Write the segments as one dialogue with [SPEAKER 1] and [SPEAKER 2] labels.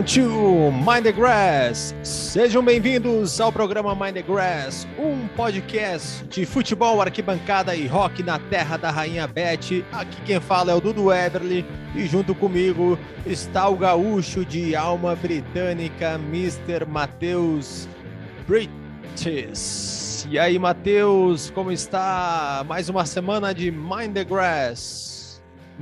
[SPEAKER 1] Welcome to Mind the Grass. Sejam bem-vindos ao programa Mind the Grass, um podcast de futebol, arquibancada e rock na terra da rainha Beth. Aqui quem fala é o Dudu Everly e junto comigo está o gaúcho de alma britânica, Mr. Matheus British. E aí, Matheus, como está? Mais uma semana de Mind the Grass.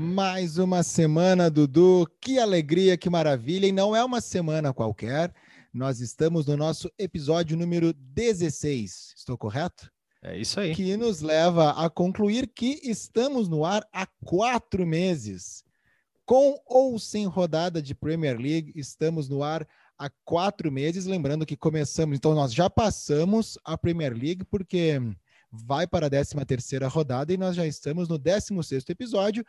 [SPEAKER 2] Mais uma semana, Dudu. Que alegria, que maravilha. E não é uma semana qualquer. Nós estamos no nosso episódio número 16. Estou correto?
[SPEAKER 1] É isso aí.
[SPEAKER 2] Que nos leva a concluir que estamos no ar há quatro meses. Com ou sem rodada de Premier League, estamos no ar há quatro meses. Lembrando que começamos, então nós já passamos a Premier League, porque vai para a 13 terceira rodada e nós já estamos no 16 sexto episódio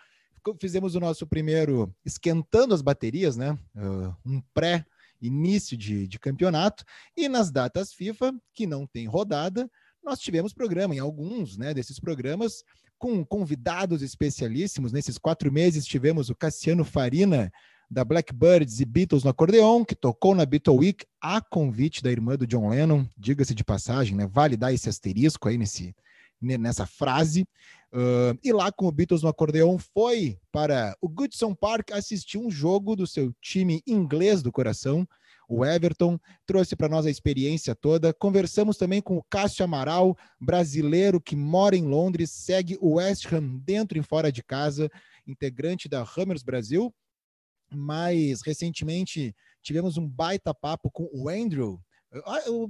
[SPEAKER 2] fizemos o nosso primeiro esquentando as baterias, né? Uh, um pré início de, de campeonato e nas datas FIFA que não tem rodada nós tivemos programa em alguns né desses programas com convidados especialíssimos nesses quatro meses tivemos o Cassiano Farina da Blackbirds e Beatles no acordeon, que tocou na Beatle Week a convite da irmã do John Lennon, diga-se de passagem, né? Vale dar esse asterisco aí nesse, nessa frase. Uh, e lá com o Beatles no acordeão foi para o Goodson Park assistir um jogo do seu time inglês do coração, o Everton, trouxe para nós a experiência toda. Conversamos também com o Cássio Amaral, brasileiro que mora em Londres, segue o West Ham dentro e fora de casa, integrante da Hammers Brasil. Mais recentemente tivemos um baita papo com o Andrew,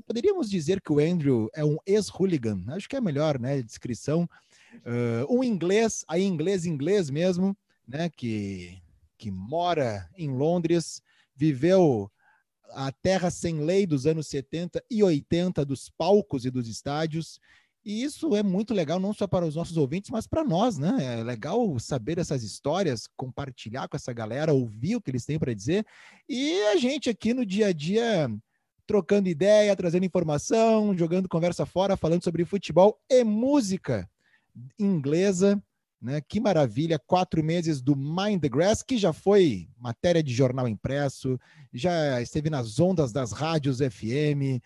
[SPEAKER 2] poderíamos dizer que o Andrew é um ex-hooligan, acho que é a melhor né, descrição. Uh, um inglês, aí inglês, inglês mesmo, né, que, que mora em Londres, viveu a terra sem lei dos anos 70 e 80 dos palcos e dos estádios. E isso é muito legal, não só para os nossos ouvintes, mas para nós, né? É legal saber essas histórias, compartilhar com essa galera, ouvir o que eles têm para dizer. E a gente aqui no dia a dia trocando ideia, trazendo informação, jogando conversa fora, falando sobre futebol e música inglesa. Né? Que maravilha! Quatro meses do Mind the Grass, que já foi matéria de jornal impresso, já esteve nas ondas das rádios FM.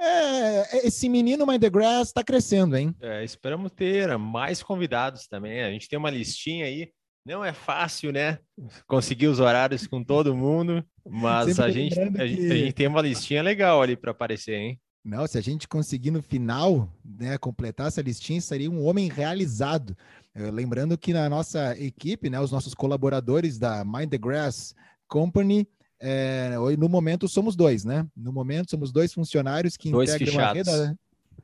[SPEAKER 2] É, esse menino Mind the Grass está crescendo, hein?
[SPEAKER 1] É, esperamos ter mais convidados também. A gente tem uma listinha aí não é fácil, né? Conseguir os horários com todo mundo, mas a gente, a, gente, a gente tem uma listinha legal ali para aparecer, hein?
[SPEAKER 2] Não, se a gente conseguir no final, né, completar essa listinha, seria um homem realizado. Uh, lembrando que na nossa equipe, né, os nossos colaboradores da Mind the Grass Company, é, no momento somos dois, né? No momento somos dois funcionários que
[SPEAKER 1] dois integram a, reda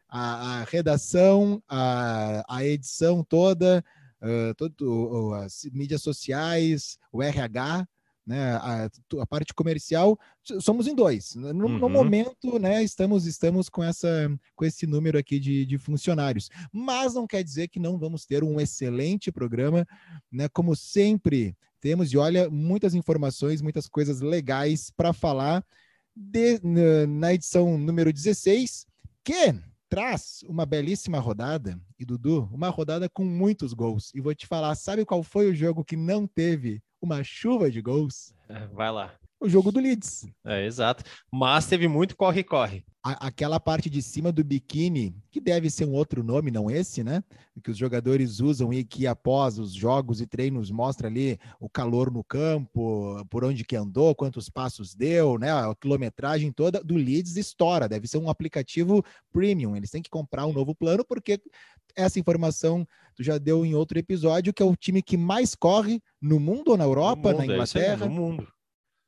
[SPEAKER 2] a, a, redação, a, a edição toda, uh, todo, as mídias sociais, o RH, né, a, a, parte comercial, somos em dois. No, uhum. no, momento, né, estamos, estamos com, essa, com esse número aqui de, de, funcionários. Mas não quer dizer que não vamos ter um excelente programa, né, como sempre temos, e olha, muitas informações, muitas coisas legais para falar de, na edição número 16, que traz uma belíssima rodada, e Dudu, uma rodada com muitos gols. E vou te falar, sabe qual foi o jogo que não teve uma chuva de gols?
[SPEAKER 1] Vai lá
[SPEAKER 2] o jogo do Leeds.
[SPEAKER 1] É, exato. Mas teve muito corre-corre.
[SPEAKER 2] Aquela parte de cima do biquíni, que deve ser um outro nome, não esse, né? Que os jogadores usam e que após os jogos e treinos mostra ali o calor no campo, por onde que andou, quantos passos deu, né? A quilometragem toda do Leeds estoura. Deve ser um aplicativo premium. Eles têm que comprar um novo plano porque essa informação tu já deu em outro episódio, que é o time que mais corre no mundo ou na Europa, mundo, na é Inglaterra.
[SPEAKER 1] É no mundo.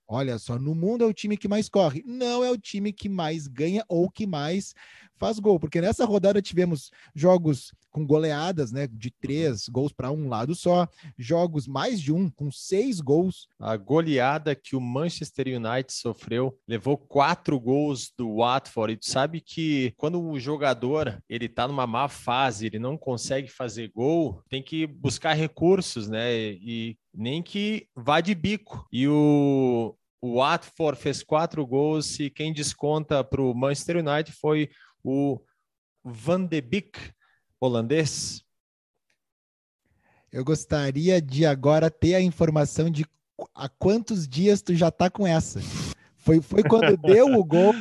[SPEAKER 2] Olha só, no mundo é o time que mais corre, não é o time que mais ganha ou que mais faz gol, porque nessa rodada tivemos jogos com goleadas, né, de três gols para um lado só, jogos mais de um com seis gols.
[SPEAKER 1] A goleada que o Manchester United sofreu levou quatro gols do Watford. E tu sabe que quando o jogador ele tá numa má fase, ele não consegue fazer gol, tem que buscar recursos, né? E nem que vá de bico. E o, o Watford fez quatro gols e quem desconta para o Manchester United foi o Van de Beek, holandês.
[SPEAKER 2] Eu gostaria de agora ter a informação de há quantos dias tu já tá com essa? Foi, foi quando deu o gol,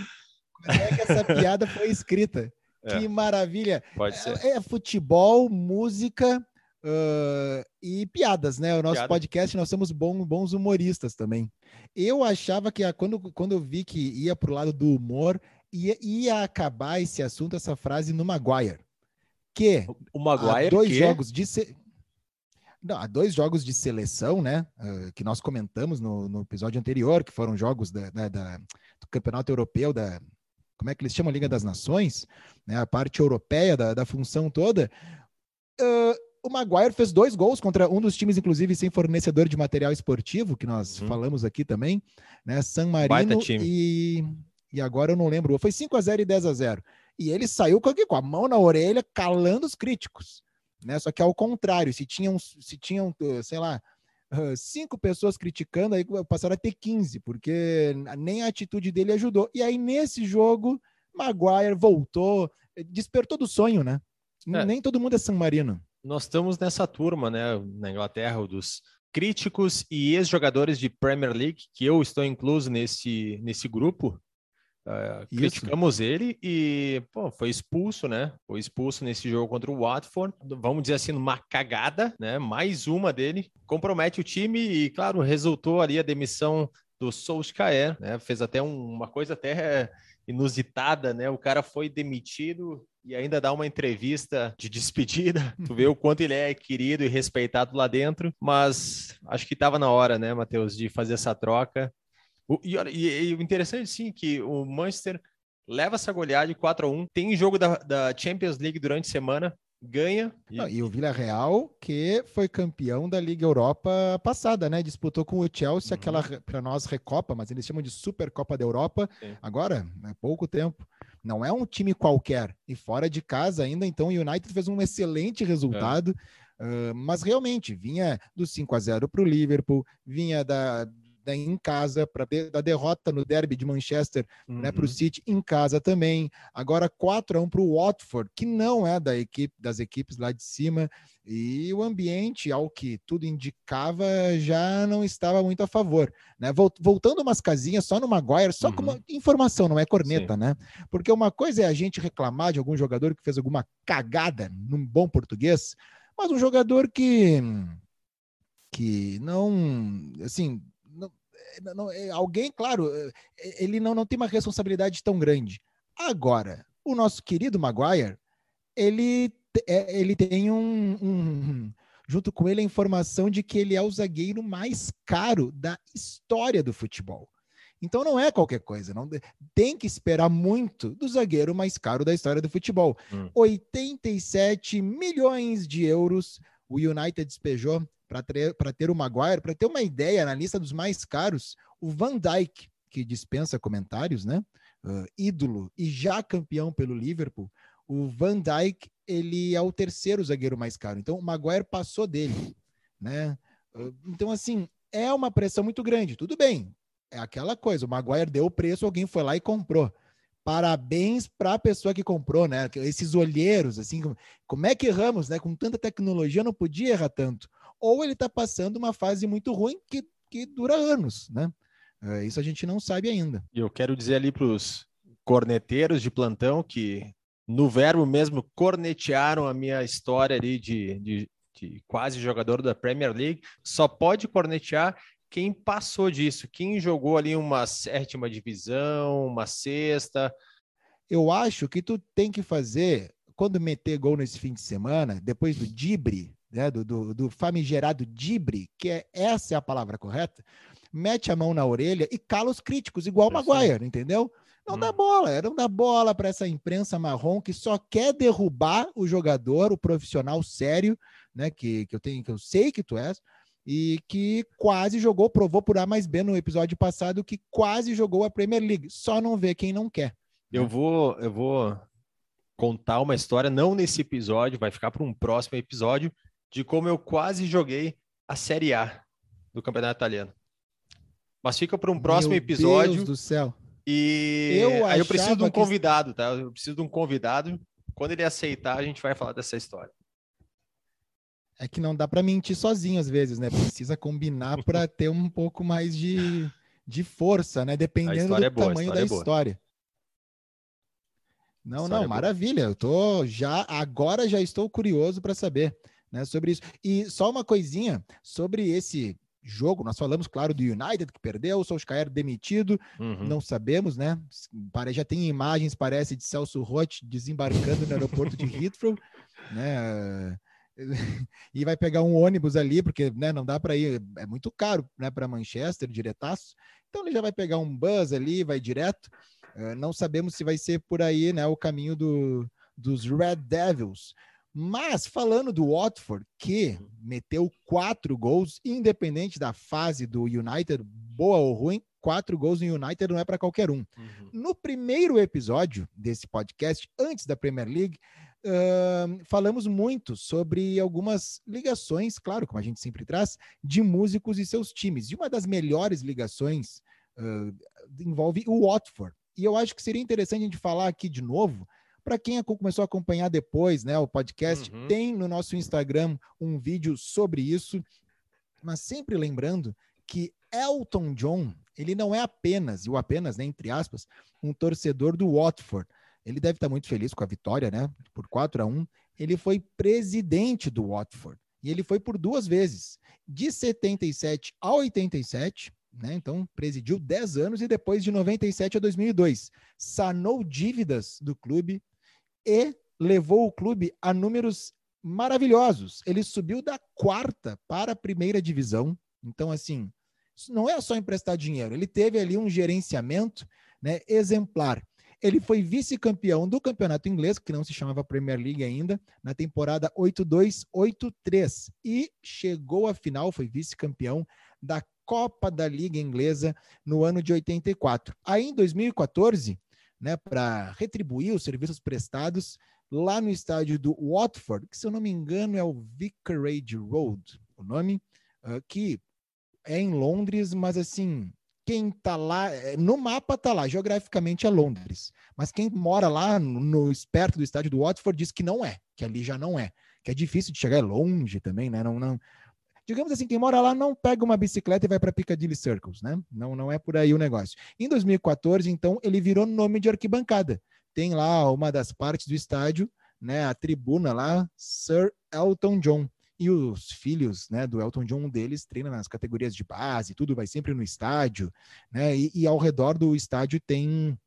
[SPEAKER 2] quando é que essa piada foi escrita. É. Que maravilha.
[SPEAKER 1] Pode ser.
[SPEAKER 2] É, é futebol, música uh, e piadas, né? O nosso Piada. podcast, nós somos bons, bons humoristas também. Eu achava que quando, quando eu vi que ia para o lado do humor, ia, ia acabar esse assunto, essa frase no Maguire. Que
[SPEAKER 1] o Maguire
[SPEAKER 2] dois
[SPEAKER 1] que...
[SPEAKER 2] jogos de se... Não, há dois jogos de seleção, né? Uh, que nós comentamos no, no, episódio anterior, que foram jogos da, da, da, do Campeonato Europeu, da. Como é que eles chamam? Liga das Nações, né? A parte europeia da, da função toda. Uh, o Maguire fez dois gols contra um dos times, inclusive, sem fornecedor de material esportivo, que nós uhum. falamos aqui também, né? San Marino e, e agora eu não lembro. Foi 5 a 0 e 10 a 0 E ele saiu com, com a mão na orelha, calando os críticos. Né? Só que ao contrário, se tinham, se tinham, sei lá, cinco pessoas criticando, aí passaram a ter 15, porque nem a atitude dele ajudou. E aí, nesse jogo, Maguire voltou, despertou do sonho, né? É. Nem todo mundo é San Marino
[SPEAKER 1] nós estamos nessa turma, né, na Inglaterra, dos críticos e ex-jogadores de Premier League, que eu estou incluso nesse, nesse grupo. Uh, criticamos ele e pô, foi expulso, né? Foi expulso nesse jogo contra o Watford. Vamos dizer assim, numa cagada, né? Mais uma dele. Compromete o time e, claro, resultou ali a demissão do Solskjaer, né? Fez até um, uma coisa até inusitada, né? O cara foi demitido e ainda dá uma entrevista de despedida. Tu vê o quanto ele é querido e respeitado lá dentro, mas acho que estava na hora, né, Matheus, de fazer essa troca. O, e, e, o interessante, sim, que o Manchester leva essa goleada de 4 a 1 tem jogo da, da Champions League durante a semana, ganha.
[SPEAKER 2] E... Não, e o Villarreal, que foi campeão da Liga Europa passada, né? Disputou com o Chelsea uhum. aquela, para nós, Recopa, mas eles chamam de Supercopa da Europa. Sim. Agora, há né, pouco tempo. Não é um time qualquer. E fora de casa ainda, então o United fez um excelente resultado. É. Uh, mas realmente vinha do 5 a 0 para o Liverpool, vinha da, da, em casa, para da derrota no derby de Manchester uhum. né, para o City em casa também. Agora 4 a 1 para o Watford, que não é da equipe das equipes lá de cima. E o ambiente, ao que tudo indicava, já não estava muito a favor. Né? Voltando umas casinhas só no Maguire, só uhum. como informação, não é corneta, Sim. né? Porque uma coisa é a gente reclamar de algum jogador que fez alguma cagada, num bom português, mas um jogador que que não, assim, não, é, alguém, claro, é, ele não, não tem uma responsabilidade tão grande. Agora, o nosso querido Maguire, ele é, ele tem um, um, junto com ele a informação de que ele é o zagueiro mais caro da história do futebol. Então não é qualquer coisa, não tem que esperar muito do zagueiro mais caro da história do futebol. Hum. 87 milhões de euros o United despejou para ter, ter o Maguire, para ter uma ideia na lista dos mais caros, o Van Dijk, que dispensa comentários, né? Uh, ídolo e já campeão pelo Liverpool, o Van Dijk ele é o terceiro zagueiro mais caro. Então o Maguire passou dele, né? Então assim é uma pressão muito grande. Tudo bem, é aquela coisa. O Maguire deu o preço, alguém foi lá e comprou. Parabéns para a pessoa que comprou, né? Esses olheiros, assim, como é que erramos, né? Com tanta tecnologia não podia errar tanto. Ou ele está passando uma fase muito ruim que, que dura anos, né? É, isso a gente não sabe ainda.
[SPEAKER 1] E eu quero dizer ali para os corneteiros de plantão que no verbo mesmo, cornetearam a minha história ali de, de, de, quase jogador da Premier League. Só pode cornetear quem passou disso, quem jogou ali uma sétima divisão, uma sexta.
[SPEAKER 2] Eu acho que tu tem que fazer, quando meter gol nesse fim de semana, depois do Dibre, né, do, do, do famigerado Dibre, que é, essa é a palavra correta, mete a mão na orelha e cala os críticos, igual o Maguire, entendeu? Não hum. dá bola, não dá bola para essa imprensa marrom que só quer derrubar o jogador, o profissional sério, né? Que, que eu tenho, que eu sei que tu és, e que quase jogou, provou por A mais B no episódio passado que quase jogou a Premier League. Só não vê quem não quer.
[SPEAKER 1] Eu né? vou, eu vou contar uma história, não nesse episódio, vai ficar para um próximo episódio, de como eu quase joguei a Série A do Campeonato Italiano. Mas fica para um próximo Meu episódio.
[SPEAKER 2] Deus do céu.
[SPEAKER 1] E eu aí eu preciso de um convidado, tá? Eu preciso de um convidado. Quando ele aceitar, a gente vai falar dessa história.
[SPEAKER 2] É que não dá para mentir sozinho às vezes, né? Precisa combinar para ter um pouco mais de, de força, né? Dependendo do é boa, tamanho da é história. Não, não, é maravilha. Eu tô já agora já estou curioso para saber, né, sobre isso. E só uma coisinha sobre esse jogo. Nós falamos, claro, do United que perdeu, o Solskjaer demitido, uhum. não sabemos, né? Já tem imagens, parece, de Celso Roth desembarcando no aeroporto de Heathrow, né? e vai pegar um ônibus ali, porque né, não dá para ir, é muito caro né, para Manchester, diretaço. Então ele já vai pegar um bus ali, vai direto. Uh, não sabemos se vai ser por aí né, o caminho do, dos Red Devils. Mas falando do Watford, que meteu quatro gols, independente da fase do United, boa ou ruim, quatro gols no United não é para qualquer um. Uhum. No primeiro episódio desse podcast, antes da Premier League, uh, falamos muito sobre algumas ligações, claro, como a gente sempre traz, de músicos e seus times. E uma das melhores ligações uh, envolve o Watford. E eu acho que seria interessante a gente falar aqui de novo. Para quem começou a acompanhar depois, né, o podcast, uhum. tem no nosso Instagram um vídeo sobre isso. Mas sempre lembrando que Elton John, ele não é apenas, e o apenas, né, entre aspas, um torcedor do Watford. Ele deve estar muito feliz com a vitória, né? Por 4 a 1 Ele foi presidente do Watford. E ele foi por duas vezes. De 77 a 87, né? Então, presidiu 10 anos e depois de 97 a 2002, sanou dívidas do clube e levou o clube a números maravilhosos. Ele subiu da quarta para a primeira divisão. Então, assim, não é só emprestar dinheiro, ele teve ali um gerenciamento né, exemplar. Ele foi vice-campeão do campeonato inglês, que não se chamava Premier League ainda, na temporada 82-83 e chegou à final, foi vice-campeão da Copa da Liga Inglesa no ano de 84. Aí em 2014, né, para retribuir os serviços prestados lá no estádio do Watford, que se eu não me engano é o Vicarage Road, o nome, uh, que é em Londres, mas assim, quem está lá, é, no mapa está lá, geograficamente é Londres. Mas quem mora lá, no, no perto do estádio do Watford, diz que não é, que ali já não é. Que é difícil de chegar, é longe também, né? Não, não, digamos assim, quem mora lá não pega uma bicicleta e vai para Piccadilly Circles, né? Não, não é por aí o negócio. Em 2014, então, ele virou nome de arquibancada. Tem lá uma das partes do estádio, né? A tribuna lá, Sir Elton John e os filhos né, do Elton John, um deles treina nas categorias de base, tudo vai sempre no estádio, né? E, e, ao redor do estádio tem,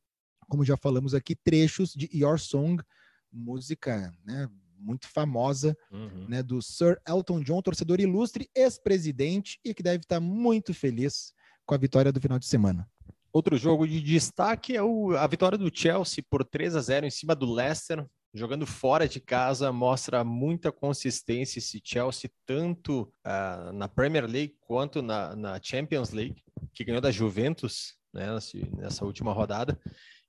[SPEAKER 2] como já falamos aqui, trechos de Your Song, música né, muito famosa uhum. né, do Sir Elton John, torcedor ilustre, ex-presidente e que deve estar muito feliz com a vitória do final de semana.
[SPEAKER 1] Outro jogo de destaque é o, a vitória do Chelsea por 3 a 0 em cima do Leicester jogando fora de casa, mostra muita consistência esse Chelsea, tanto uh, na Premier League quanto na, na, Champions League, que ganhou da Juventus né, nessa última rodada.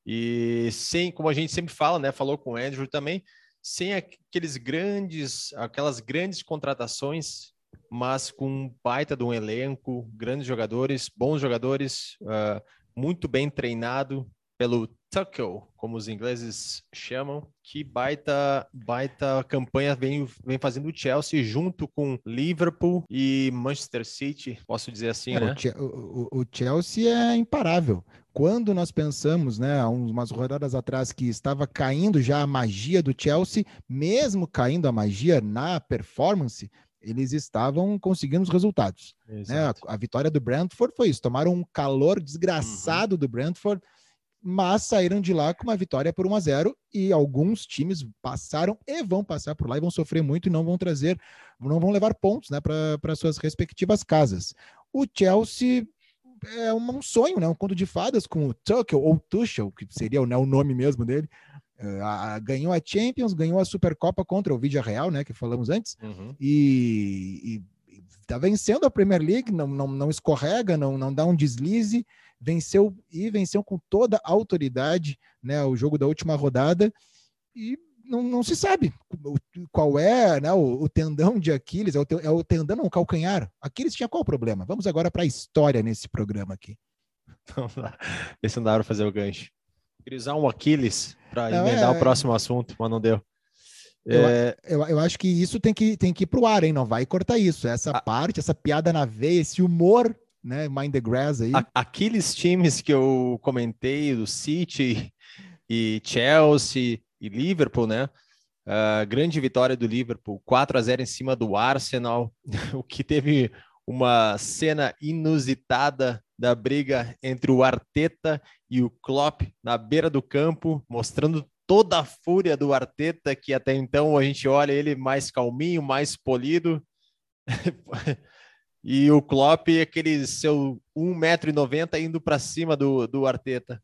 [SPEAKER 1] E sem, como a gente sempre fala, né, falou com o Andrew também, sem aqueles grandes, aquelas grandes contratações, mas com um baita de um elenco, grandes jogadores, bons jogadores, uh, muito bem treinado pelo Tuchel, como os ingleses chamam, que baita, baita campanha vem, vem fazendo o Chelsea junto com Liverpool e Manchester City, posso dizer assim, é, né?
[SPEAKER 2] O, o, Chelsea é imparável. Quando nós pensamos, né, há umas rodadas atrás, que estava caindo já a magia do Chelsea, mesmo caindo a magia na performance, eles estavam conseguindo os resultados. Né? A, a, vitória do Brentford foi isso, tomaram um calor desgraçado uhum. do Brentford, mas saíram de lá com uma vitória por 1 a 0 e alguns times passaram e vão passar por lá e vão sofrer muito e não vão trazer, não vão levar pontos né, para suas respectivas casas. O Chelsea é um sonho, né, um conto de fadas com o Tuchel ou Tuchel, que seria né, o nome mesmo dele. Uh, ganhou a Champions, ganhou a Supercopa contra o Vídeo Real, né, que falamos antes, uhum. e, está vencendo a Premier League, não, não, não escorrega, não, não dá um deslize, venceu e venceu com toda a autoridade né, o jogo da última rodada e não, não se sabe qual é né, o, o, tendão de Aquiles, é o, é o tendão, não, o calcanhar. Aquiles tinha qual o problema? Vamos agora para a história nesse programa aqui.
[SPEAKER 1] Vamos lá, ver se não dá para fazer o gancho. Queria usar um Aquiles para emendar é... o próximo assunto, mas não deu.
[SPEAKER 2] É... Eu, eu, eu, acho que isso tem que, tem que ir pro ar, hein? Não vai cortar isso. Essa a... parte, essa piada na veia, esse humor, né? Mind the grass aí. A,
[SPEAKER 1] aqueles times que eu comentei, do City e Chelsea e Liverpool, né? Uh, grande vitória do Liverpool, 4 a 0 em cima do Arsenal, o que teve uma cena inusitada da briga entre o Arteta e o Klopp na beira do campo, mostrando toda a fúria do Arteta, que até então a gente olha ele mais calminho, mais polido. e o Klopp, aquele seu 1,90m indo para cima do, do Arteta.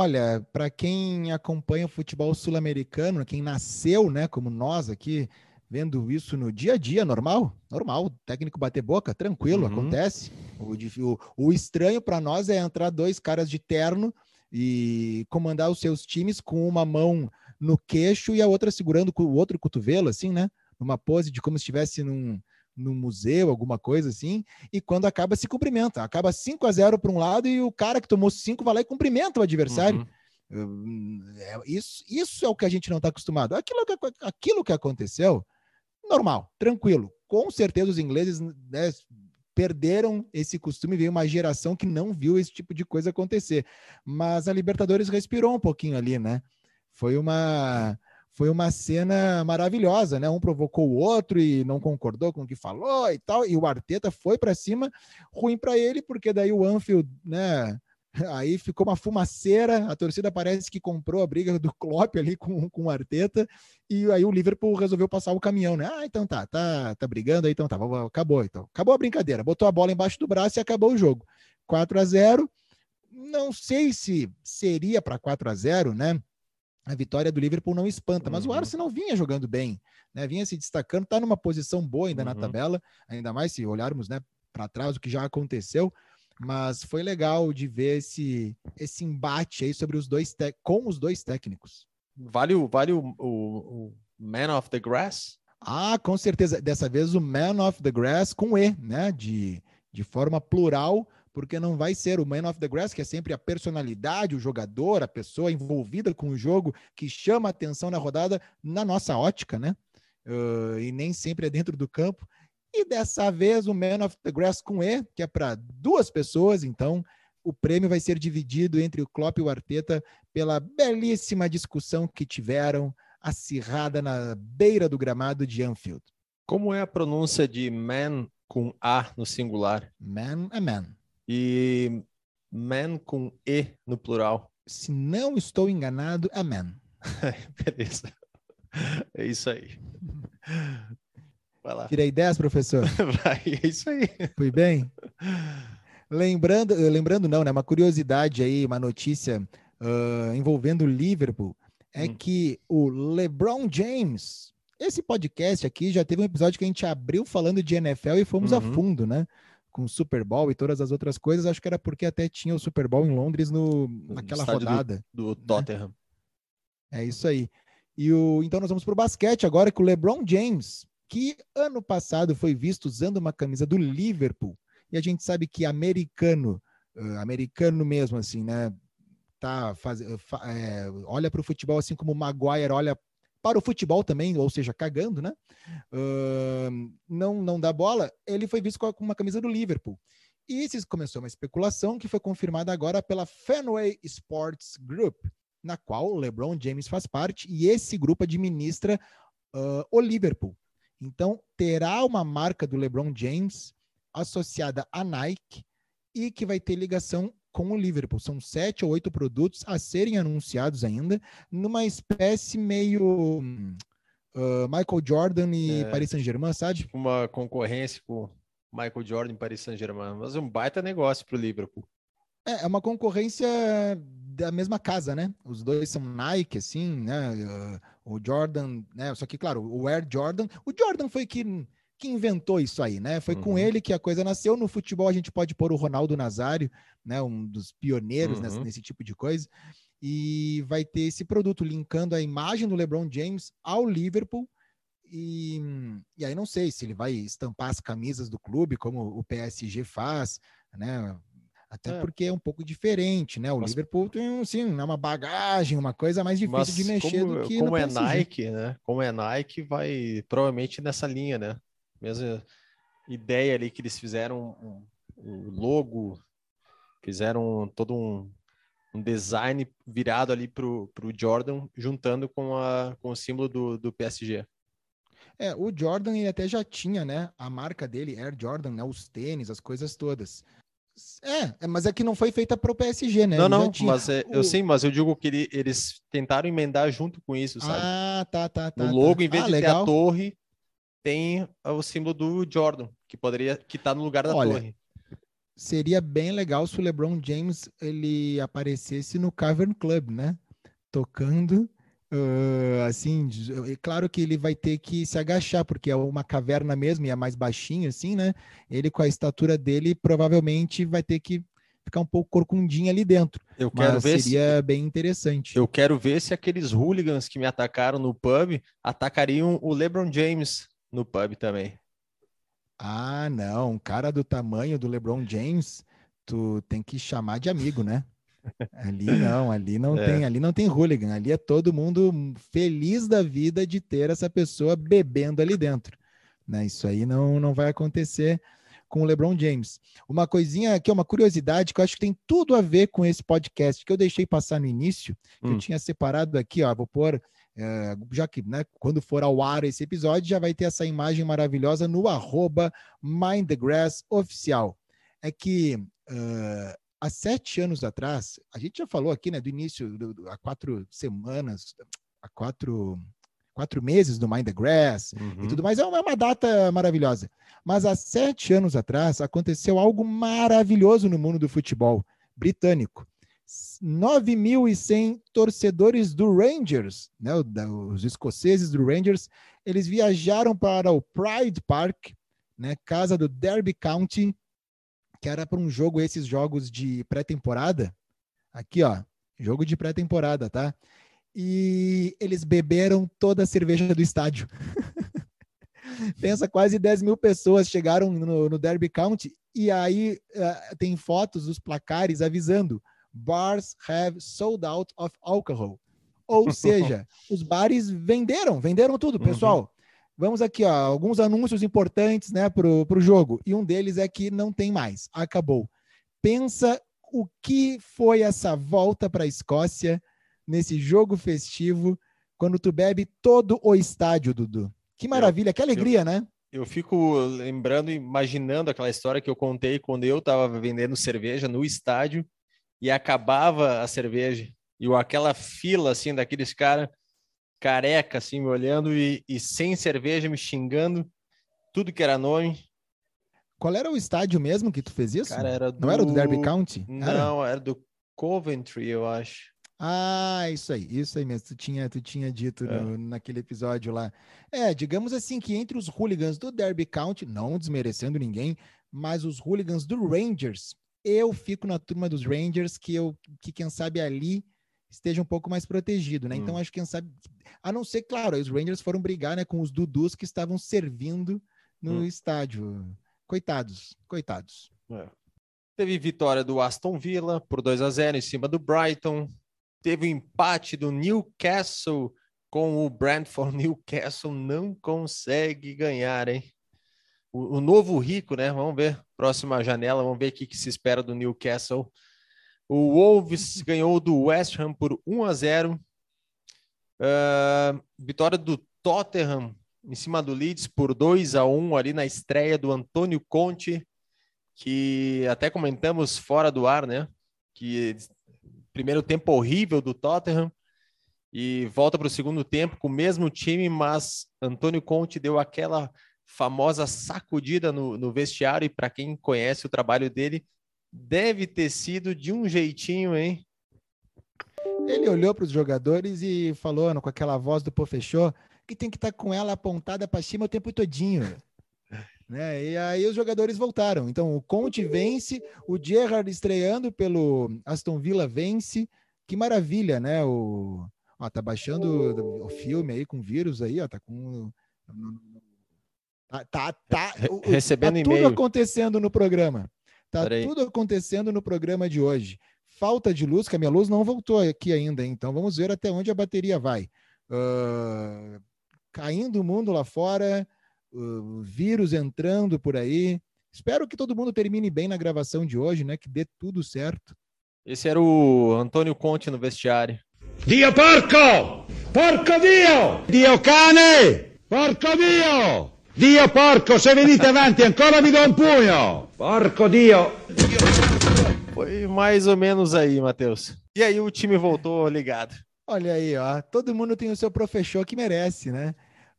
[SPEAKER 2] Olha, para quem acompanha o futebol sul-americano, quem nasceu, né, como nós aqui, vendo isso no dia a dia, normal, normal, técnico bater boca, tranquilo, uhum. acontece. O, o, o estranho para nós é entrar dois caras de terno e comandar os seus times com uma mão no queixo e a outra segurando o outro cotovelo, assim, né? Numa pose de como se estivesse num, num museu, alguma coisa assim, e quando acaba se cumprimenta. Acaba 5 a 0 para um lado e o cara que tomou 5 vai lá e cumprimenta o adversário. Uhum. É, isso, isso é o que a gente não está acostumado. Aquilo que, aquilo que aconteceu normal, tranquilo. Com certeza os ingleses né, perderam esse costume, veio uma geração que não viu esse tipo de coisa acontecer. Mas a Libertadores respirou um pouquinho ali, né? Foi uma foi uma cena maravilhosa, né? Um provocou o outro e não concordou com o que falou e tal, e o Arteta foi para cima, ruim para ele, porque daí o Anfield, né, Aí ficou uma fumaceira, a torcida parece que comprou a briga do Klopp ali com, com o Arteta, e aí o Liverpool resolveu passar o caminhão, né? Ah, então tá, tá, tá brigando aí, então tá, acabou então. Acabou a brincadeira, botou a bola embaixo do braço e acabou o jogo. 4 a 0 Não sei se seria para 4 a 0 né? A vitória do Liverpool não espanta, mas uhum. o Arsenal vinha jogando bem, né? Vinha se destacando, tá numa posição boa ainda uhum. na tabela, ainda mais se olharmos, né, para trás o que já aconteceu mas foi legal de ver esse, esse embate aí sobre os dois com os dois técnicos.
[SPEAKER 1] Vale, o, vale o, o, o Man of the Grass?
[SPEAKER 2] Ah, com certeza. Dessa vez o Man of the Grass com E, né? De, de forma plural, porque não vai ser o Man of the Grass, que é sempre a personalidade, o jogador, a pessoa envolvida com o jogo, que chama a atenção na rodada, na nossa ótica, né? Uh, e nem sempre é dentro do campo. E dessa vez o Man of the Grass com E, que é para duas pessoas, então o prêmio vai ser dividido entre o Klopp e o Arteta pela belíssima discussão que tiveram acirrada na beira do gramado de Anfield.
[SPEAKER 1] Como é a pronúncia de man com A no singular?
[SPEAKER 2] Man é man.
[SPEAKER 1] E man com E no plural?
[SPEAKER 2] Se não estou enganado, é man.
[SPEAKER 1] Beleza. É isso aí.
[SPEAKER 2] Vai lá. Tirei 10, professor?
[SPEAKER 1] Vai, é isso aí.
[SPEAKER 2] Fui bem? Lembrando, lembrando não, né? Uma curiosidade aí, uma notícia uh, envolvendo o Liverpool é hum. que o LeBron James, esse podcast aqui já teve um episódio que a gente abriu falando de NFL e fomos uhum. a fundo, né? Com o Super Bowl e todas as outras coisas. Acho que era porque até tinha o Super Bowl em Londres no, naquela no rodada.
[SPEAKER 1] Do, do Tottenham.
[SPEAKER 2] Né? É isso aí. E o, então nós vamos para o basquete agora que o LeBron James que ano passado foi visto usando uma camisa do Liverpool, e a gente sabe que americano, uh, americano mesmo, assim, né? Tá faz, uh, é, olha para o futebol assim como o Maguire olha para o futebol também, ou seja, cagando, né? Uh, não, não dá bola. Ele foi visto com uma camisa do Liverpool. E isso começou uma especulação que foi confirmada agora pela Fenway Sports Group, na qual o LeBron James faz parte, e esse grupo administra uh, o Liverpool. Então, terá uma marca do LeBron James associada à Nike e que vai ter ligação com o Liverpool. São sete ou oito produtos a serem anunciados ainda, numa espécie meio uh, Michael Jordan e é, Paris Saint-Germain, sabe?
[SPEAKER 1] Tipo uma concorrência com Michael Jordan e Paris Saint-Germain. Mas é um baita negócio para o Liverpool.
[SPEAKER 2] É, é uma concorrência da mesma casa, né? Os dois são Nike, assim, né? O Jordan, né? Só que, claro, o Air Jordan. O Jordan foi que, que inventou isso aí, né? Foi uhum. com ele que a coisa nasceu. No futebol, a gente pode pôr o Ronaldo Nazário, né? Um dos pioneiros uhum. nesse, nesse tipo de coisa. E vai ter esse produto linkando a imagem do LeBron James ao Liverpool. E, e aí não sei se ele vai estampar as camisas do clube, como o PSG faz, né? Até é. porque é um pouco diferente, né? O Mas... Liverpool tem assim, uma bagagem, uma coisa mais difícil de mexer
[SPEAKER 1] como,
[SPEAKER 2] do que
[SPEAKER 1] como é. Nike, né? Como é Nike, vai provavelmente nessa linha, né? Mesma ideia ali que eles fizeram um, um logo, fizeram todo um, um design virado ali para o Jordan, juntando com, a, com o símbolo do, do PSG.
[SPEAKER 2] É, o Jordan ele até já tinha, né? A marca dele, Air Jordan, né? Os tênis, as coisas todas. É, é mas é que não foi feita para o PSG, né?
[SPEAKER 1] Não, ele não, mas é, o... eu sim, mas eu digo que ele, eles tentaram emendar junto com isso, sabe?
[SPEAKER 2] Ah, tá, tá, tá.
[SPEAKER 1] No logo, tá. em vez ah, de legal. ter a torre, tem o símbolo do Jordan, que poderia que tá no lugar da Olha, torre.
[SPEAKER 2] Seria bem legal se o LeBron James ele aparecesse no Cavern Club, né? Tocando Uh, assim, é claro que ele vai ter que se agachar, porque é uma caverna mesmo e é mais baixinho, assim, né? Ele, com a estatura dele, provavelmente vai ter que ficar um pouco corcundinho ali dentro.
[SPEAKER 1] Eu quero Mas ver
[SPEAKER 2] seria se... bem interessante.
[SPEAKER 1] Eu quero ver se aqueles hooligans que me atacaram no pub atacariam o LeBron James no pub também.
[SPEAKER 2] Ah, não, um cara do tamanho do LeBron James, tu tem que chamar de amigo, né? Ali não, ali não é. tem, ali não tem hooligan, ali é todo mundo feliz da vida de ter essa pessoa bebendo ali dentro. Né? Isso aí não, não vai acontecer com o LeBron James. Uma coisinha aqui, uma curiosidade que eu acho que tem tudo a ver com esse podcast que eu deixei passar no início, que hum. eu tinha separado aqui, ó, vou pôr é, já que né, quando for ao ar esse episódio, já vai ter essa imagem maravilhosa no arroba oficial. É que uh, há sete anos atrás, a gente já falou aqui, né, do início, do, do, há quatro semanas, há quatro, quatro meses do Mind the Grass uhum. e tudo mais, é uma, é uma data maravilhosa. Mas há sete anos atrás aconteceu algo maravilhoso no mundo do futebol britânico. 9.100 torcedores do Rangers, né, os escoceses do Rangers, eles viajaram para o Pride Park, né, casa do Derby County, que era para um jogo, esses jogos de pré-temporada. Aqui, ó, jogo de pré-temporada, tá? E eles beberam toda a cerveja do estádio. Pensa, quase 10 mil pessoas chegaram no, no Derby County e aí uh, tem fotos dos placares avisando bars have sold out of alcohol. Ou seja, os bares venderam, venderam tudo, uhum. pessoal. Uhum. Vamos aqui, ó, alguns anúncios importantes né, para o jogo. E um deles é que não tem mais, acabou. Pensa o que foi essa volta para a Escócia nesse jogo festivo, quando tu bebe todo o estádio, Dudu. Que maravilha, eu, que alegria,
[SPEAKER 1] eu,
[SPEAKER 2] né?
[SPEAKER 1] Eu fico lembrando, imaginando aquela história que eu contei quando eu estava vendendo cerveja no estádio e acabava a cerveja. E aquela fila, assim, daqueles caras careca, assim, me olhando e, e sem cerveja, me xingando, tudo que era nome.
[SPEAKER 2] Qual era o estádio mesmo que tu fez isso?
[SPEAKER 1] Cara, era do...
[SPEAKER 2] Não era do Derby County?
[SPEAKER 1] Não, era, era do Coventry, eu acho.
[SPEAKER 2] Ah, isso aí, isso aí mesmo. Tu tinha, tu tinha dito é. no, naquele episódio lá. É, digamos assim que entre os hooligans do Derby County, não desmerecendo ninguém, mas os hooligans do Rangers, eu fico na turma dos Rangers, que eu, que quem sabe ali esteja um pouco mais protegido, né? Então, hum. Então acho que quem sabe, a não ser, claro, os Rangers foram brigar, né, com os Dudus que estavam servindo no hum. estádio. Coitados, coitados. É.
[SPEAKER 1] Teve vitória do Aston Villa por 2 a 0 em cima do Brighton. Teve o empate do Newcastle com o Brentford. Newcastle não consegue ganhar, hein? O, o novo rico, né? Vamos ver. Próxima janela, vamos ver o que, que se espera do Newcastle. O Wolves ganhou do West Ham por 1 a 0. Uh, ah, vitória do Tottenham em cima do Leeds por 2 a 1 ali na estreia do Antônio Conte, que até comentamos fora do ar, né? Que primeiro tempo horrível do Tottenham e volta para o segundo tempo com o mesmo time, mas Antônio Conte deu aquela famosa sacudida no, no vestiário e para quem conhece o trabalho dele, deve ter sido de um jeitinho, hein?
[SPEAKER 2] Ele olhou para os jogadores e falou com aquela voz do Pofechô que tem que estar tá com ela apontada para cima o tempo todinho. né? E aí os jogadores voltaram. Então o Conte vence, o Gerrard estreando pelo Aston Villa vence. Que maravilha, né? O ó, tá baixando o filme aí com vírus aí, ó, tá com
[SPEAKER 1] tá tá, tá, recebendo
[SPEAKER 2] tá tudo acontecendo no programa. Tá tudo acontecendo no programa de hoje. Falta de luz, que a minha luz não voltou aqui ainda, então vamos ver até onde a bateria vai. Uh, caindo o mundo lá fora, uh, vírus entrando por aí. Espero que todo mundo termine bem na gravação de hoje, né? Que dê tudo certo.
[SPEAKER 1] Esse era o Antônio Conte no vestiário.
[SPEAKER 3] Dio porco! Porco Dio! Dio cane! Porco Dio! Dio porco, se venite avanti ancora vi do um punho! Porco Dio!
[SPEAKER 1] Foi mais ou menos aí, Matheus. E aí o time voltou ligado.
[SPEAKER 2] Olha aí, ó. Todo mundo tem o seu professor que merece, né?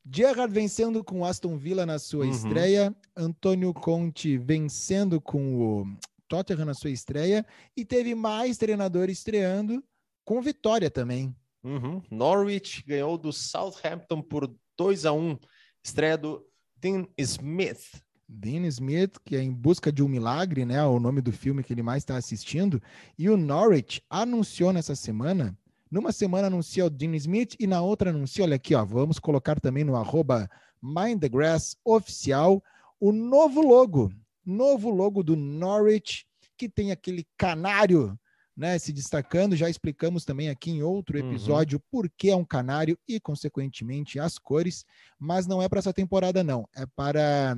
[SPEAKER 2] Gerrard vencendo com Aston Villa na sua uhum. estreia, Antônio Conte vencendo com o Tottenham na sua estreia e teve mais treinadores estreando com vitória também.
[SPEAKER 1] Uhum. Norwich ganhou do Southampton por 2 a 1 estreia do Dean Smith.
[SPEAKER 2] Dean Smith, que é em busca de um milagre, né? O nome do filme que ele mais está assistindo. E o Norwich anunciou nessa semana numa semana anuncia o Dean Smith e na outra anuncia, olha aqui, ó, vamos colocar também no arroba Mind the Grass oficial o novo logo, novo logo do Norwich, que tem aquele canário né, se destacando. Já explicamos também aqui em outro uhum. episódio uhum. por que é um canário e, consequentemente, as cores, mas não é para essa temporada, não. É para.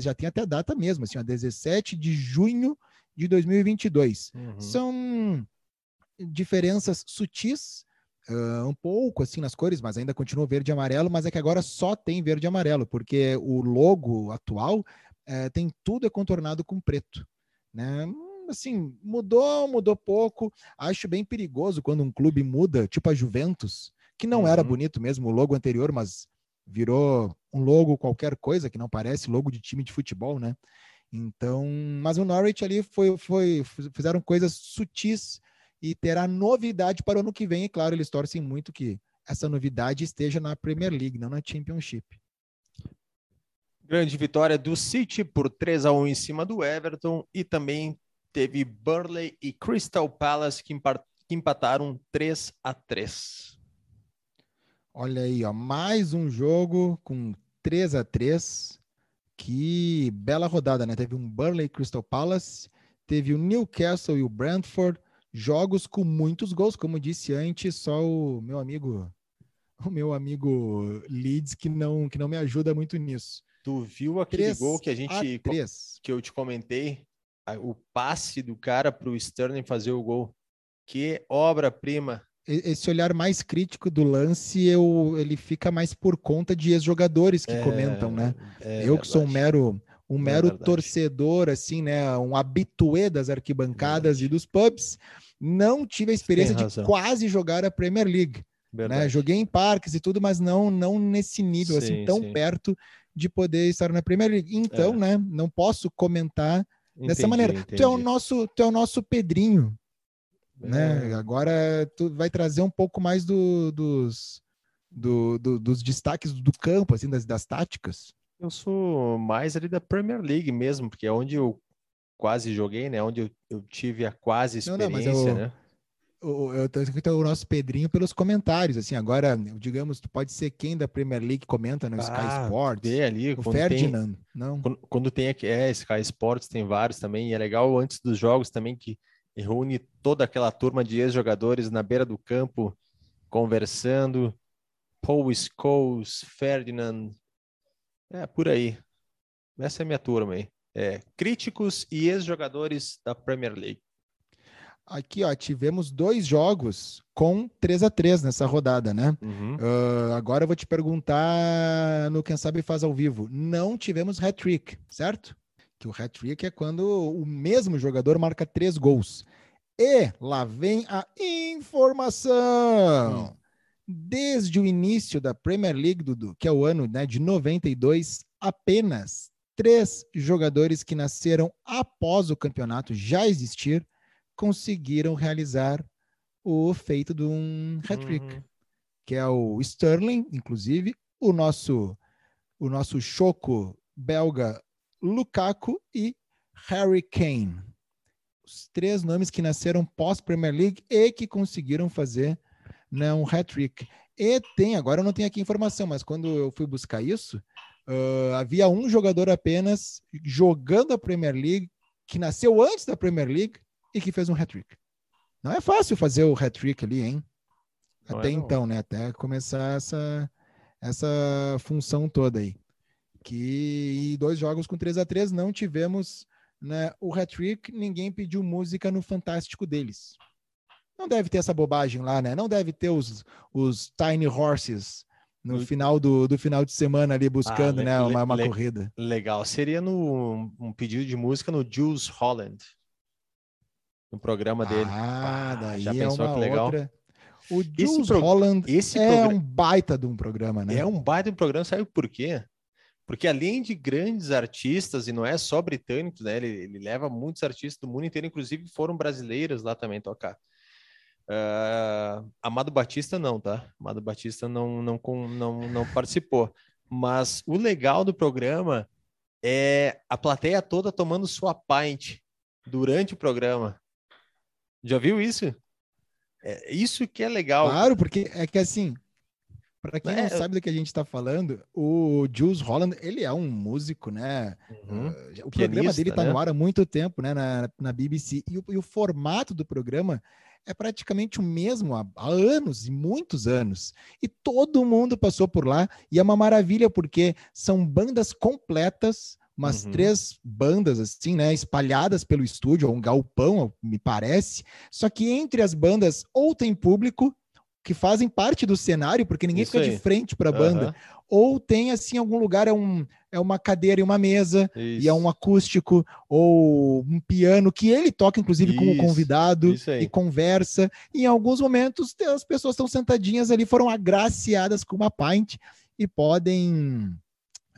[SPEAKER 2] Já tem até a data mesmo, assim, ó, 17 de junho de 2022. Uhum. São diferenças sutis, uh, um pouco assim nas cores, mas ainda continua verde e amarelo, mas é que agora só tem verde e amarelo, porque o logo atual uh, tem tudo é contornado com preto, né? Assim, mudou, mudou pouco. Acho bem perigoso quando um clube muda, tipo a Juventus, que não uhum. era bonito mesmo o logo anterior, mas virou um logo qualquer coisa que não parece logo de time de futebol, né? Então, mas o Norwich ali foi, foi fizeram coisas sutis e terá novidade para o ano que vem. E claro, eles torcem muito que essa novidade esteja na Premier League, não na Championship.
[SPEAKER 1] Grande vitória do City por 3 a 1 em cima do Everton e também teve Burley e Crystal Palace que empataram 3 a 3.
[SPEAKER 2] Olha aí, ó, mais um jogo com 3 a 3. Que bela rodada, né? Teve um Burley Crystal Palace, teve o Newcastle e o Brentford, jogos com muitos gols, como disse antes, só o meu amigo o meu amigo Leeds que não que não me ajuda muito nisso.
[SPEAKER 1] Tu viu aquele 3 gol que a gente a que eu te comentei, o passe do cara para o Sterling fazer o gol. Que obra-prima.
[SPEAKER 2] Esse olhar mais crítico do lance, eu, ele fica mais por conta de ex-jogadores que é, comentam, né? É eu que sou um mero um é mero é torcedor, assim, né? Um habituê das arquibancadas e dos pubs. Não tive a experiência de quase jogar a Premier League. Né? Joguei em parques e tudo, mas não, não nesse nível, assim, sim, assim, tão sim. perto de poder estar na Premier League. Então, é. né? Não posso comentar entendi, dessa maneira. Entendi. Tu é o nosso, tu é o nosso Pedrinho. Né? É. Né? Agora tu vai trazer um pouco mais do, dos, do, do, dos destaques do campo, assim, das, das táticas.
[SPEAKER 1] Eu sou mais ali da Premier League mesmo, porque é onde eu quase joguei, né? Onde eu, eu tive a quase experiência, não, não, eu, né?
[SPEAKER 2] Eu, eu, eu, o nosso Pedrinho pelos comentários, assim, agora, digamos, pode ser quem da Premier League comenta no ah, Sky Sports,
[SPEAKER 1] ali,
[SPEAKER 2] o Ferdinand,
[SPEAKER 1] tem,
[SPEAKER 2] não?
[SPEAKER 1] Quando, quando, tem aqui, é, Sky Sports tem vários também, e é legal antes dos jogos também que reúne toda aquela turma de ex-jogadores na beira do campo, conversando, Paul Scholes, Ferdinand, é, por aí. Essa é a minha turma aí. É, críticos e ex-jogadores da Premier League.
[SPEAKER 2] Aqui, ó, tivemos dois jogos com 3 a 3 nessa rodada, né? Uhum. Uh, agora eu vou te perguntar no Quem Sabe Faz ao Vivo. Não tivemos hat-trick, certo? Que o hat-trick é quando o mesmo jogador marca três gols. E lá vem a informação. Hum. Desde o início da Premier League, Dudu, que é o ano né, de 92, apenas três jogadores que nasceram após o campeonato já existir conseguiram realizar o feito de um hat-trick, uhum. que é o Sterling, inclusive, o nosso o nosso choco belga Lukaku e Harry Kane. Os três nomes que nasceram pós Premier League e que conseguiram fazer né, um hat-trick. E tem, agora eu não tenho aqui informação, mas quando eu fui buscar isso, uh, havia um jogador apenas jogando a Premier League que nasceu antes da Premier League e que fez um hat-trick. Não é fácil fazer o hat-trick ali, hein?
[SPEAKER 1] Não
[SPEAKER 2] Até
[SPEAKER 1] é,
[SPEAKER 2] então, né? Até começar essa, essa função toda aí. Que dois jogos com 3 a 3 não tivemos né, o hat-trick, ninguém pediu música no Fantástico deles. Não deve ter essa bobagem lá, né? Não deve ter os, os Tiny Horses no
[SPEAKER 1] No-
[SPEAKER 2] final do, do final de semana ali buscando
[SPEAKER 1] le-
[SPEAKER 2] né, uma, uma corrida.
[SPEAKER 1] Legal. Seria no, um pedido de música no Jules Holland. No programa dele.
[SPEAKER 2] Ah, daí
[SPEAKER 1] já
[SPEAKER 2] é
[SPEAKER 1] pensou
[SPEAKER 2] uma
[SPEAKER 1] que legal?
[SPEAKER 2] outra. O
[SPEAKER 1] Esse
[SPEAKER 2] Jules
[SPEAKER 1] pro-
[SPEAKER 2] Holland
[SPEAKER 1] Esse
[SPEAKER 2] é um baita de um programa, né?
[SPEAKER 1] é um baita de programa, sabe por quê? Porque além de grandes artistas, e não é só britânicos, né? Ele, ele leva muitos artistas do mundo inteiro, inclusive foram brasileiros lá também tocar. Ah, Amado Batista não, tá? Amado Batista não, não, não, não participou. Mas o legal do programa é a plateia toda tomando sua pint durante o programa. Já viu isso? É isso que é legal.
[SPEAKER 2] Claro, porque é que assim, para quem
[SPEAKER 1] É,
[SPEAKER 2] não sabe do que a gente está falando, o Jules Holland, ele é um músico, né?
[SPEAKER 1] Uhum.
[SPEAKER 2] Uh, o programa dele está
[SPEAKER 1] né?
[SPEAKER 2] no ar há muito tempo, né, na, na BBC, e o, e o formato do programa é praticamente o mesmo há, há anos e muitos anos. E todo mundo passou por lá, e é uma maravilha, porque são bandas completas, umas
[SPEAKER 1] Uhum.
[SPEAKER 2] três bandas, assim, né, espalhadas pelo estúdio, ou um galpão, me parece. Só que entre as bandas, ou tem público que fazem parte do cenário, porque ninguém
[SPEAKER 1] Isso
[SPEAKER 2] fica
[SPEAKER 1] aí.
[SPEAKER 2] de frente para a banda,
[SPEAKER 1] Aham,
[SPEAKER 2] ou tem assim algum lugar é um é uma cadeira e uma mesa e é um
[SPEAKER 1] isso.
[SPEAKER 2] acústico ou um piano que ele toca inclusive como
[SPEAKER 1] Isso,
[SPEAKER 2] convidado
[SPEAKER 1] isso aí.
[SPEAKER 2] e conversa. E em alguns momentos as pessoas estão sentadinhas ali, foram agraciadas com uma pint e podem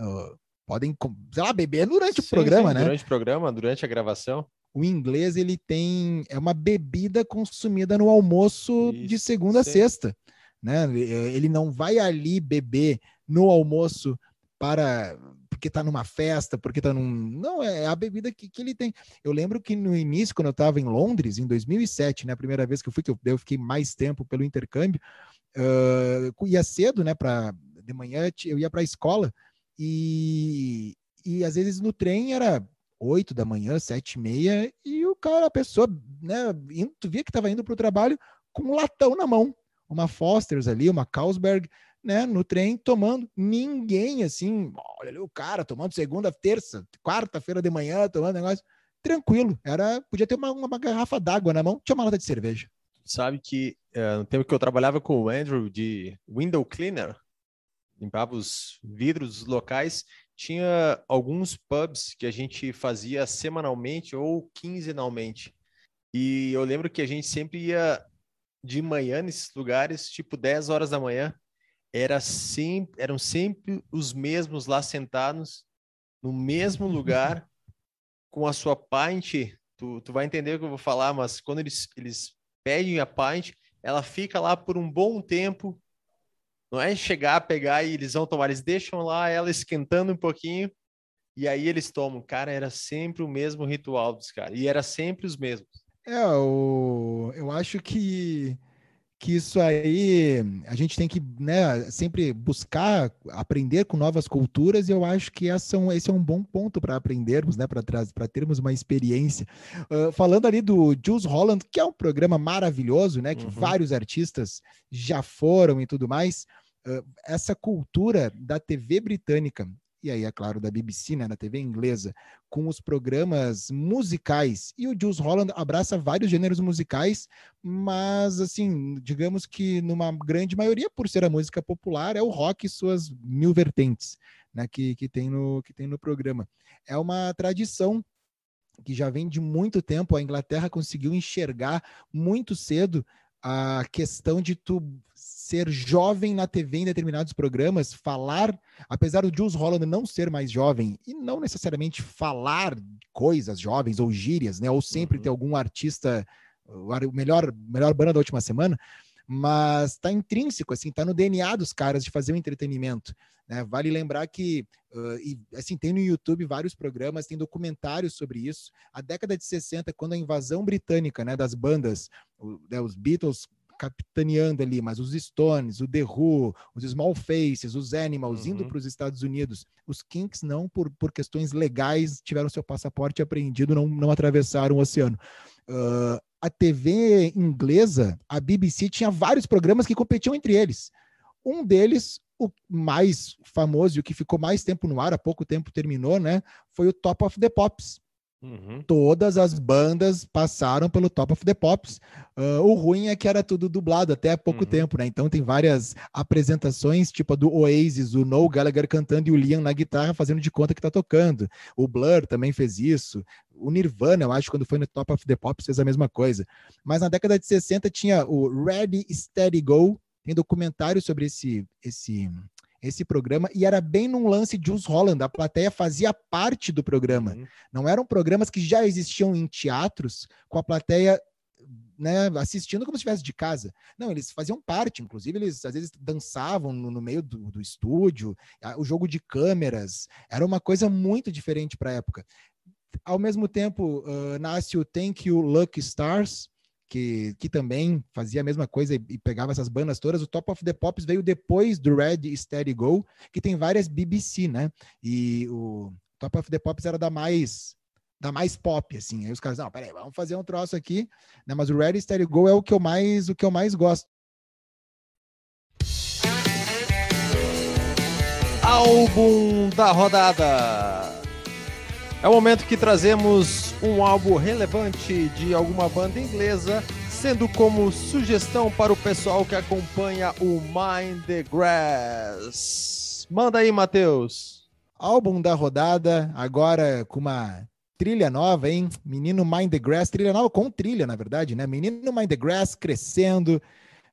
[SPEAKER 2] ah, podem, sei lá, beber durante o
[SPEAKER 1] Sim,
[SPEAKER 2] programa,
[SPEAKER 1] sim,
[SPEAKER 2] né?
[SPEAKER 1] Durante o programa, durante a gravação.
[SPEAKER 2] O inglês ele tem é uma bebida consumida no almoço de
[SPEAKER 1] Isso,
[SPEAKER 2] segunda a
[SPEAKER 1] sim.
[SPEAKER 2] sexta, né? Ele não vai ali beber no almoço para porque tá numa festa, porque tá num não é a bebida que, que ele tem. Eu lembro que no início quando eu estava em Londres em 2007, né, a primeira vez que eu fui que eu, eu fiquei mais tempo pelo intercâmbio, eu ia cedo, né, para de manhã eu ia para a escola e e às vezes no trem era 8 da manhã, sete e meia, e o cara, a pessoa, né, tu via que estava indo para o trabalho com um latão na mão, uma Foster's ali, uma Carlsberg, né, no trem, tomando. Ninguém, assim, olha ali o cara tomando segunda, terça, quarta-feira de manhã, tomando negócio. Tranquilo, era, podia ter uma, uma garrafa d'água na mão, tinha uma lata de cerveja.
[SPEAKER 1] Sabe que eh, no tempo que eu trabalhava com o Andrew de window cleaner, limpava os vidros dos locais, tinha alguns pubs que a gente fazia semanalmente ou quinzenalmente. E eu lembro que a gente sempre ia de manhã nesses lugares, tipo 10 horas da manhã. Era sempre, eram sempre os mesmos lá sentados, no mesmo lugar, com a sua pint. Tu, tu vai entender o que eu vou falar, mas quando eles, eles pedem a pint, ela fica lá por um bom tempo. Não é chegar, pegar e eles vão tomar, eles deixam lá ela esquentando um pouquinho e aí eles tomam. Cara, era sempre o mesmo ritual dos caras e era sempre os mesmos.
[SPEAKER 2] É, o, eu acho que, que isso aí a gente tem que né, sempre buscar aprender com novas culturas, e eu acho que essa, é um- esse é um bom ponto para aprendermos, né, para termos uma experiência. Ah, falando ali do Jules Holland, que é um programa maravilhoso, né, que
[SPEAKER 1] Uhum.
[SPEAKER 2] vários artistas já foram e tudo mais, essa cultura da TV britânica. E aí, é claro, da BBC, né, da TV inglesa, com os programas musicais. E o Jules Holland abraça vários gêneros musicais, mas, assim, digamos que numa grande maioria, por ser a música popular, é o rock e suas mil vertentes né, que, que, tem no, que tem no programa. É uma tradição que já vem de muito tempo. A Inglaterra conseguiu enxergar muito cedo a questão de tu ser jovem na TV em determinados programas, falar, apesar do Jules Holland não ser mais jovem e não necessariamente falar coisas jovens ou gírias, né, ou sempre
[SPEAKER 1] Uhum.
[SPEAKER 2] ter algum artista, o o melhor melhor banda da última semana, mas está intrínseco, assim, está no DNA dos caras de fazer um entretenimento. Né? Vale lembrar que, uh, e, assim, tem no YouTube vários programas, tem documentários sobre isso. A década de 60, quando a invasão britânica, né, das bandas, o- né, os Beatles capitaneando ali, mas os Stones, o The Who, os Small Faces, os Animals
[SPEAKER 1] Uhum.
[SPEAKER 2] indo para os Estados Unidos. Os Kinks não, por, por questões legais, tiveram seu passaporte apreendido, não, não atravessaram o oceano. Ah, a TV inglesa, a BBC, tinha vários programas que competiam entre eles. Um deles, o mais famoso e o que ficou mais tempo no ar, há pouco tempo terminou, né? Foi o Top of the Pops
[SPEAKER 1] Uhum.
[SPEAKER 2] todas as bandas passaram pelo Top of the Pops. Ah, o ruim é que era tudo dublado até há pouco
[SPEAKER 1] Uhum.
[SPEAKER 2] tempo, né? Então tem várias apresentações, tipo a do Oasis, o Noel Gallagher cantando e o Liam na guitarra fazendo de conta que tá tocando. O Blur também fez isso. O Nirvana, eu acho, quando foi no Top of the Pops, fez a mesma coisa. Mas na década de 60 tinha o Ready, Steady, Go. Tem documentário sobre esse, esse, esse programa e era bem num lance de Jules Holland. A plateia fazia parte do programa.
[SPEAKER 1] Uhum.
[SPEAKER 2] Não eram programas que já existiam em teatros com a plateia né, assistindo como se estivesse de casa. Não, eles faziam parte, inclusive eles às vezes dançavam no, no meio do, do estúdio, a- o jogo de câmeras, era uma coisa muito diferente para a época. Ao mesmo tempo, ah, nasce o Thank You Lucky Stars, que, que também fazia a mesma coisa e, e pegava essas bandas todas. O Top of the Pops veio depois do Red Steady Go, que tem várias BBC, né? E o Top of the Pops era da mais da mais pop, assim. Aí os caras, não, peraí, vamos fazer um troço aqui, né? Mas o Ready Steady Go é o que eu mais, o que eu mais gosto.
[SPEAKER 1] Álbum da rodada. É o momento que trazemos um álbum relevante de alguma banda inglesa, sendo como sugestão para o pessoal que acompanha o Mind the Grass. Manda aí, Matheus.
[SPEAKER 2] Álbum da rodada, agora com uma trilha nova, hein? Menino Mind the Grass, trilha nova com trilha, na verdade, né? Menino Mind the Grass crescendo.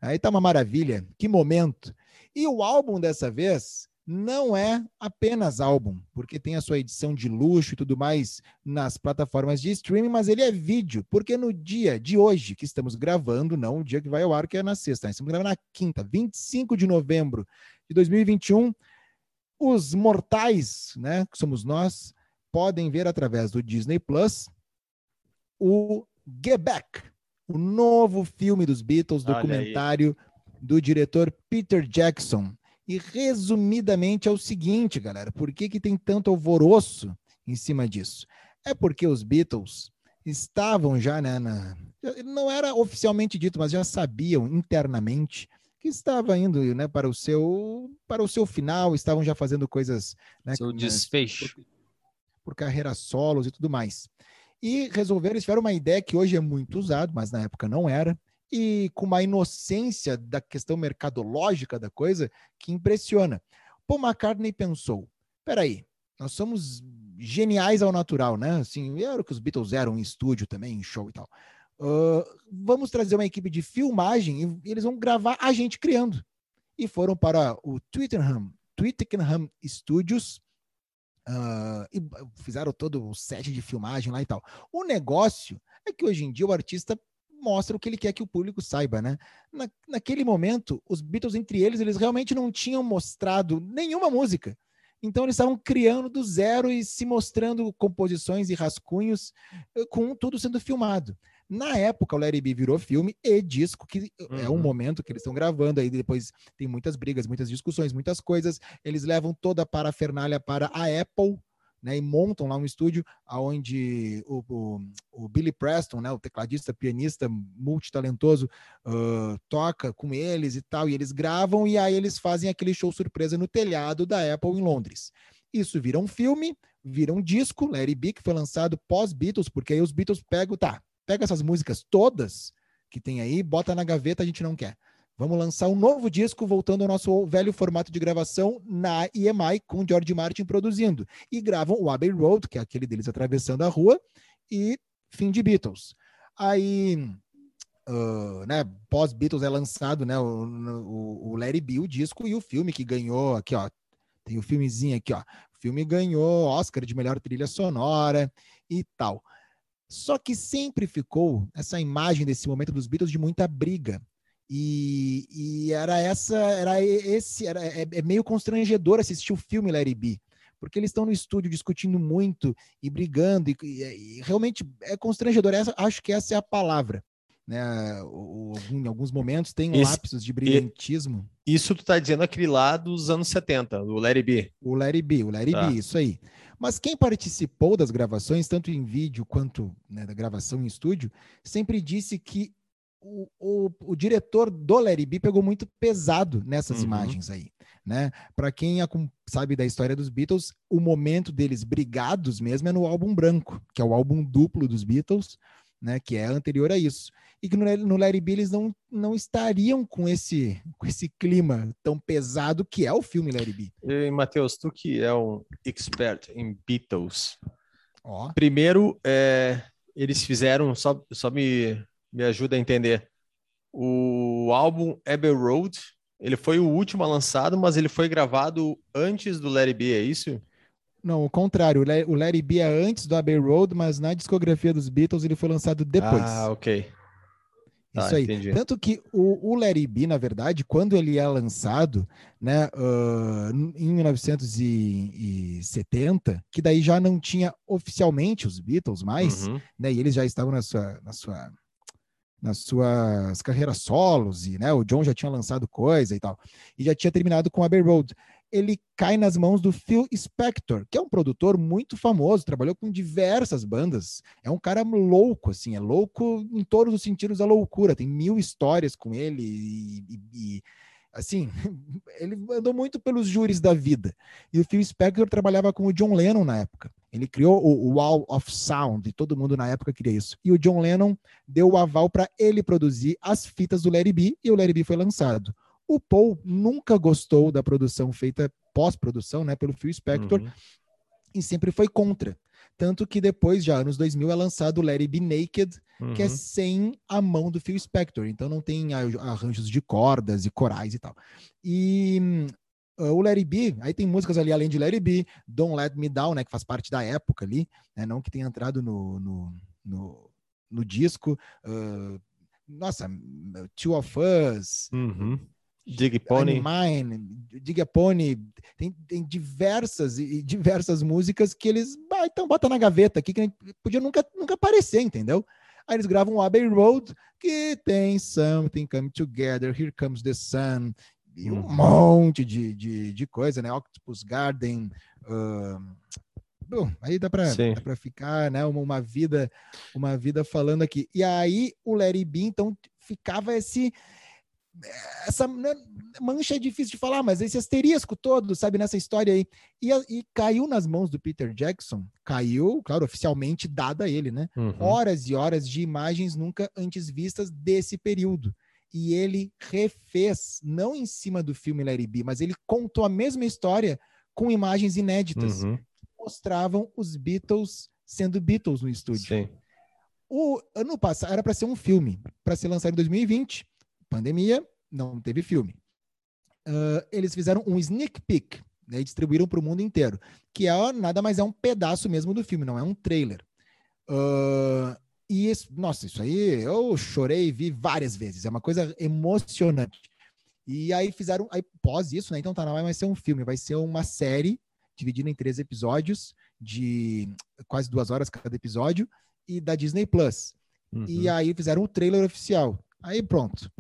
[SPEAKER 2] Aí tá uma maravilha. Que momento. E o álbum dessa vez não é apenas álbum, porque tem a sua edição de luxo e tudo mais nas plataformas de streaming, mas ele é vídeo, porque no dia de hoje que estamos gravando, não o dia que vai ao ar, que é na sexta, estamos gravando na quinta, 25 de novembro de 2021, os mortais, né, que somos nós, podem ver através do Disney Plus o Get Back, o novo filme dos Beatles, documentário do diretor Peter Jackson. E resumidamente é o seguinte, galera, por que, que tem tanto alvoroço em cima disso? É porque os Beatles estavam já, né, na, não era oficialmente dito, mas já sabiam internamente que estava indo, né, para o seu para o seu final, estavam já fazendo coisas, né,
[SPEAKER 1] Seu desfecho.
[SPEAKER 2] por, por carreiras solos e tudo mais. E resolveram, eles tiveram uma ideia que hoje é muito usado, mas na época não era, e com uma inocência da questão mercadológica da coisa que impressiona. Paul McCartney pensou: peraí, nós somos geniais ao natural, né? Assim, era o que os Beatles eram em estúdio também, em show e tal. Uh, vamos trazer uma equipe de filmagem e eles vão gravar a gente criando. E foram para o Twickenham, Twickenham Studios, Uh, e fizeram todo o set de filmagem lá e tal. O negócio é que hoje em dia o artista mostra o que ele quer que o público saiba, né? Na, naquele momento, os Beatles, entre eles, eles realmente não tinham mostrado nenhuma música. Então eles estavam criando do zero e se mostrando composições e rascunhos com tudo sendo filmado. Na época, o Larry B virou filme e disco, que uhum. é um momento que eles estão gravando, aí depois tem muitas brigas, muitas discussões, muitas coisas. Eles levam toda a parafernália para a Apple, né, e montam lá um estúdio onde o, o, o, Billy Preston, né, o tecladista, pianista, multitalentoso, uh, toca com eles e tal, e eles gravam, e aí eles fazem aquele show surpresa no telhado da Apple em Londres. Isso vira um filme, vira um disco, Larry B, que foi lançado pós-Beatles, porque aí os Beatles pegam, tá, pega essas músicas todas que tem aí, bota na gaveta, a gente não quer. Vamos lançar um novo disco, voltando ao nosso velho formato de gravação na EMI, com George Martin produzindo. E gravam o Abbey Road, que é aquele deles atravessando a rua, e fim de Beatles. Aí, uh, né, pós-Beatles é lançado né, o, o, o Larry B, o disco, e o filme que ganhou, aqui ó, tem o filmezinho aqui, ó. O filme ganhou Oscar de melhor trilha sonora e tal. Só que sempre ficou essa imagem desse momento dos Beatles de muita briga. E, e era essa, era esse, era, é, é, meio constrangedor assistir o filme Larry B, porque eles estão no estúdio discutindo muito e brigando, e, e, e realmente é constrangedor. Essa, acho que essa é a palavra. né? O, o, em alguns momentos tem
[SPEAKER 1] Esse-
[SPEAKER 2] lapsos de brilhantismo.
[SPEAKER 1] Isso tu tá dizendo aquele lá dos anos 70, do Larry B.
[SPEAKER 2] O Larry B, o Larry
[SPEAKER 1] Tá.
[SPEAKER 2] B, isso aí. Mas quem participou das gravações, tanto em vídeo quanto né, da gravação em estúdio, sempre disse que o, o, o diretor do Larry B pegou muito pesado nessas
[SPEAKER 1] Uhum.
[SPEAKER 2] imagens aí, né? Para quem acom- sabe da história dos Beatles, o momento deles brigados mesmo é no álbum branco, que é o álbum duplo dos Beatles, né? Que é anterior a isso. E que no, no Larry B eles não, não estariam com esse, com esse clima tão pesado que é o filme Larry B.
[SPEAKER 1] E, Matheus, tu que é um expert em Beatles.
[SPEAKER 2] Ó.
[SPEAKER 1] Primeiro, é, eles fizeram, só, só me, me ajuda a entender. O álbum Abbey Road, ele foi o último a lançado, mas ele foi gravado antes do Larry B, é isso?
[SPEAKER 2] Não, o contrário. O La- O Larry B é antes do Abbey Road, mas na discografia dos Beatles ele foi lançado depois.
[SPEAKER 1] Ah, ok. Tá,
[SPEAKER 2] Isso aí.
[SPEAKER 1] entendi.
[SPEAKER 2] Tanto que o, o Larry B, na verdade, quando ele é lançado, né, ah, em 1970, que daí já não tinha oficialmente os Beatles mais,
[SPEAKER 1] Uhum.
[SPEAKER 2] né, e eles já estavam na sua, na sua, nas suas carreiras solos, e né, o John já tinha lançado coisa e tal, e já tinha terminado com Abbey Road. Ele cai nas mãos do Phil Spector, que é um produtor muito famoso, trabalhou com diversas bandas. É um cara louco, assim, é louco em todos os sentidos da loucura. Tem mil histórias com ele e, e- e, assim, ele andou muito pelos júris da vida. E o Phil Spector trabalhava com o John Lennon na época. Ele criou o, Wall of Sound, e todo mundo na época queria isso. E o John Lennon deu o aval para ele produzir as fitas do Larry B, e o Larry B foi lançado. O Paul nunca gostou da produção feita pós-produção, né, pelo Phil Spector,
[SPEAKER 1] Uhum.
[SPEAKER 2] e sempre foi contra. Tanto que depois, já anos 2000, é lançado o Larry B Naked, que é
[SPEAKER 1] Uhum.
[SPEAKER 2] sem a mão do Phil Spector. Então não tem arranjos de cordas e corais e tal. E uh, o Larry B, aí tem músicas ali além de Larry B, Don't Let Me Down, né, que faz parte da época ali, né, não que tenha entrado no, no, no, no disco. uh, nossa, Two of Us,
[SPEAKER 1] Uhum. Dig Pony.
[SPEAKER 2] Mine, Diga Pony, tem, tem diversas e diversas músicas que eles, ah, então bota na gaveta aqui, que a gente podia nunca, nunca aparecer, entendeu? Aí eles gravam o Abbey Road, que tem Something Come Together, Here Comes the Sun, e um
[SPEAKER 1] Uhum.
[SPEAKER 2] monte de, de, de coisa, né? Octopus Garden, ahn, bom, aí dá para ficar, né, uma, uma vida uma vida falando aqui. E aí o Larry B, então, ficava esse essa né, mancha é difícil de falar, mas esse asterisco todo, sabe, nessa história aí. E, e caiu nas mãos do Peter Jackson, caiu, claro, oficialmente dada a ele, né?
[SPEAKER 1] Uhum.
[SPEAKER 2] Horas e horas de imagens nunca antes vistas desse período. E ele refez, não em cima do filme Larry B, mas ele contou a mesma história com imagens inéditas
[SPEAKER 1] Uhum.
[SPEAKER 2] que mostravam os Beatles sendo Beatles no estúdio.
[SPEAKER 1] Sim.
[SPEAKER 2] O ano passado era para ser um filme, para ser lançado em 2020. Pandemia, não teve filme. Ah, eles fizeram um sneak peek né, e distribuíram para o mundo inteiro, que é nada mais é um pedaço mesmo do filme, não é um trailer. Ah, e isso, nossa, isso aí eu chorei e vi várias vezes. É uma coisa emocionante. E aí fizeram, aí pós isso, né? Então tá, não vai mais ser um filme, vai ser uma série dividida em três episódios de quase duas horas cada episódio e da Disney Plus. E
[SPEAKER 1] Uhum.
[SPEAKER 2] aí fizeram o trailer oficial. Aí pronto.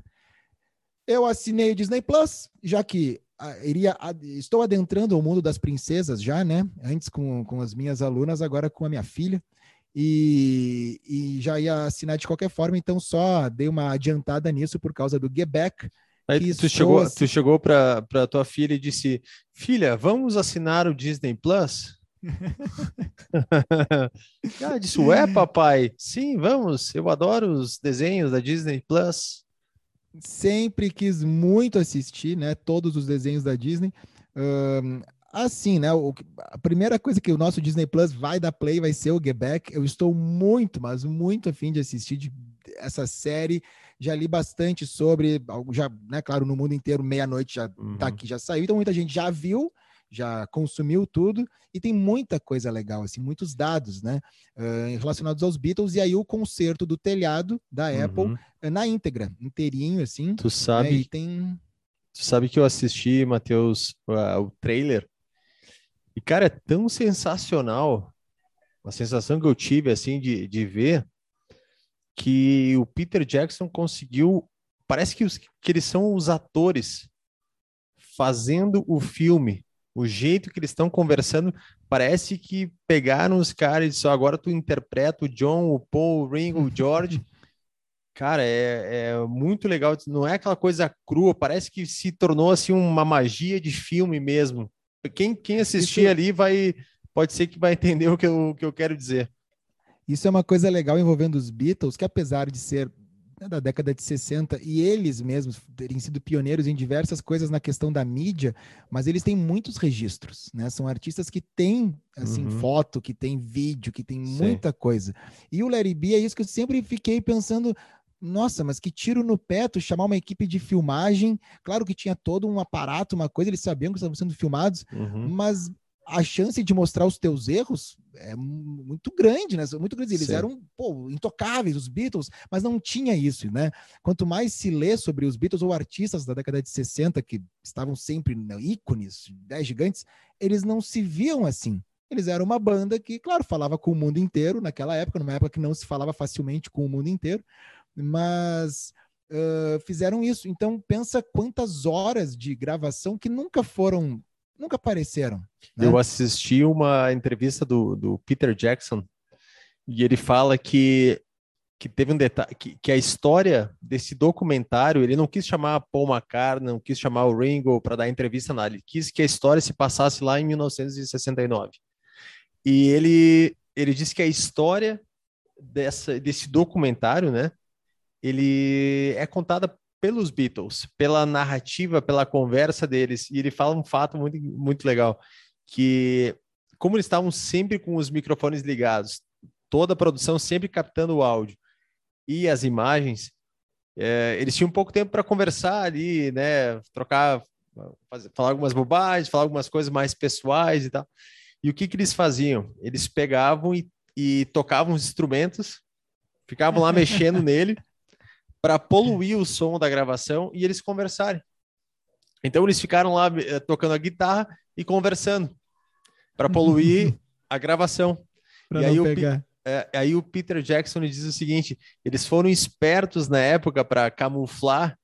[SPEAKER 2] Eu assinei o Disney Plus, já que ah, iria, estou adentrando o mundo das princesas já, né? Antes com, com as minhas alunas, agora com a minha filha. E, e já ia assinar de qualquer forma, então só dei uma adiantada nisso por causa do Back.
[SPEAKER 1] Aí tu chegou,
[SPEAKER 2] assim-
[SPEAKER 1] tu chegou para tua filha e disse: Filha, vamos assinar o Disney Plus? ah, disse: Ué, papai? Sim, vamos. Eu adoro os desenhos da Disney Plus.
[SPEAKER 2] sempre quis muito assistir, né? Todos os desenhos da Disney. Ahn, assim, né? o a primeira coisa que o nosso Disney Plus vai dar play vai ser o Get Back. Eu estou muito, mas muito afim de assistir de- essa série. Já li bastante sobre, já, né? Claro, no mundo inteiro, meia-noite já
[SPEAKER 1] Uhum.
[SPEAKER 2] tá aqui, já saiu. Então muita gente já viu, já consumiu tudo e tem muita coisa legal, assim, muitos dados, né? ah, relacionados aos Beatles e aí o concerto do telhado da Apple
[SPEAKER 1] Uhum.
[SPEAKER 2] eh, na íntegra, inteirinho, assim.
[SPEAKER 1] Tu
[SPEAKER 2] né,
[SPEAKER 1] sabe,
[SPEAKER 2] e tem.
[SPEAKER 1] tu sabe que eu assisti, Matheus, ah, o trailer. E, cara, é tão sensacional. A sensação que eu tive, assim, de, de ver, que o Peter Jackson conseguiu. Parece que, os, que eles são os atores fazendo o filme. O jeito que eles estão conversando, parece que pegaram os caras e disseram, agora tu interpreta o John, o Paul, o Ringo, o George. Cara, é, é, muito legal. Não é aquela coisa crua, parece que se tornou assim uma magia de filme mesmo. Quem, quem assistir Isso... ali vai, pode ser que vai entender o que eu, o que eu quero dizer.
[SPEAKER 2] Isso é uma coisa legal envolvendo os Beatles, que apesar de ser né, da década de 60 e eles mesmos terem sido pioneiros em diversas coisas na questão da mídia, mas eles têm muitos registros, né? São artistas que têm assim uhum. foto, que têm vídeo, que têm muita coisa. E o Larry B é isso que eu sempre fiquei pensando, nossa, mas que tiro no pé tu chamar uma equipe de filmagem. Claro que tinha todo um aparato, uma coisa, eles sabiam que estavam sendo filmados, uhum. mas a chance de mostrar os teus erros é muito grande, né? Muito grande. Eles Sim. eram pô, intocáveis, os Beatles, mas não tinha isso, né? Quanto mais se lê sobre os Beatles ou artistas da década de 60 que estavam sempre né, ícones, né, gigantes, eles não se viam assim. Eles eram uma banda que, claro, falava com o mundo inteiro naquela época, numa época que não se falava facilmente com o mundo inteiro, mas uh, fizeram isso. Então, pensa quantas horas de gravação que nunca foram nunca apareceram.
[SPEAKER 1] Né? Eu assisti uma entrevista do, do Peter Jackson e ele fala que que teve um detalhe que, que a história desse documentário ele não quis chamar Paul McCartney, não quis chamar o Ringo para dar entrevista nada, ele quis que a história se passasse lá em 1969. E ele ele disse que a história dessa desse documentário, né, ele é contada pelos Beatles, pela narrativa, pela conversa deles. E ele fala um fato muito, muito legal, que como eles estavam sempre com os microfones ligados, toda a produção sempre captando o áudio e as imagens, é, eles tinham pouco tempo para conversar ali, né, trocar, fazer, falar algumas bobagens, falar algumas coisas mais pessoais e tal. E o que que eles faziam? Eles pegavam e, e tocavam os instrumentos, ficavam lá mexendo nele para poluir o som da gravação e eles conversarem. Então eles ficaram lá eh, tocando a guitarra e conversando para poluir a gravação.
[SPEAKER 2] e aí o,
[SPEAKER 1] é, aí o Peter Jackson diz o seguinte: eles foram espertos na época para camuflar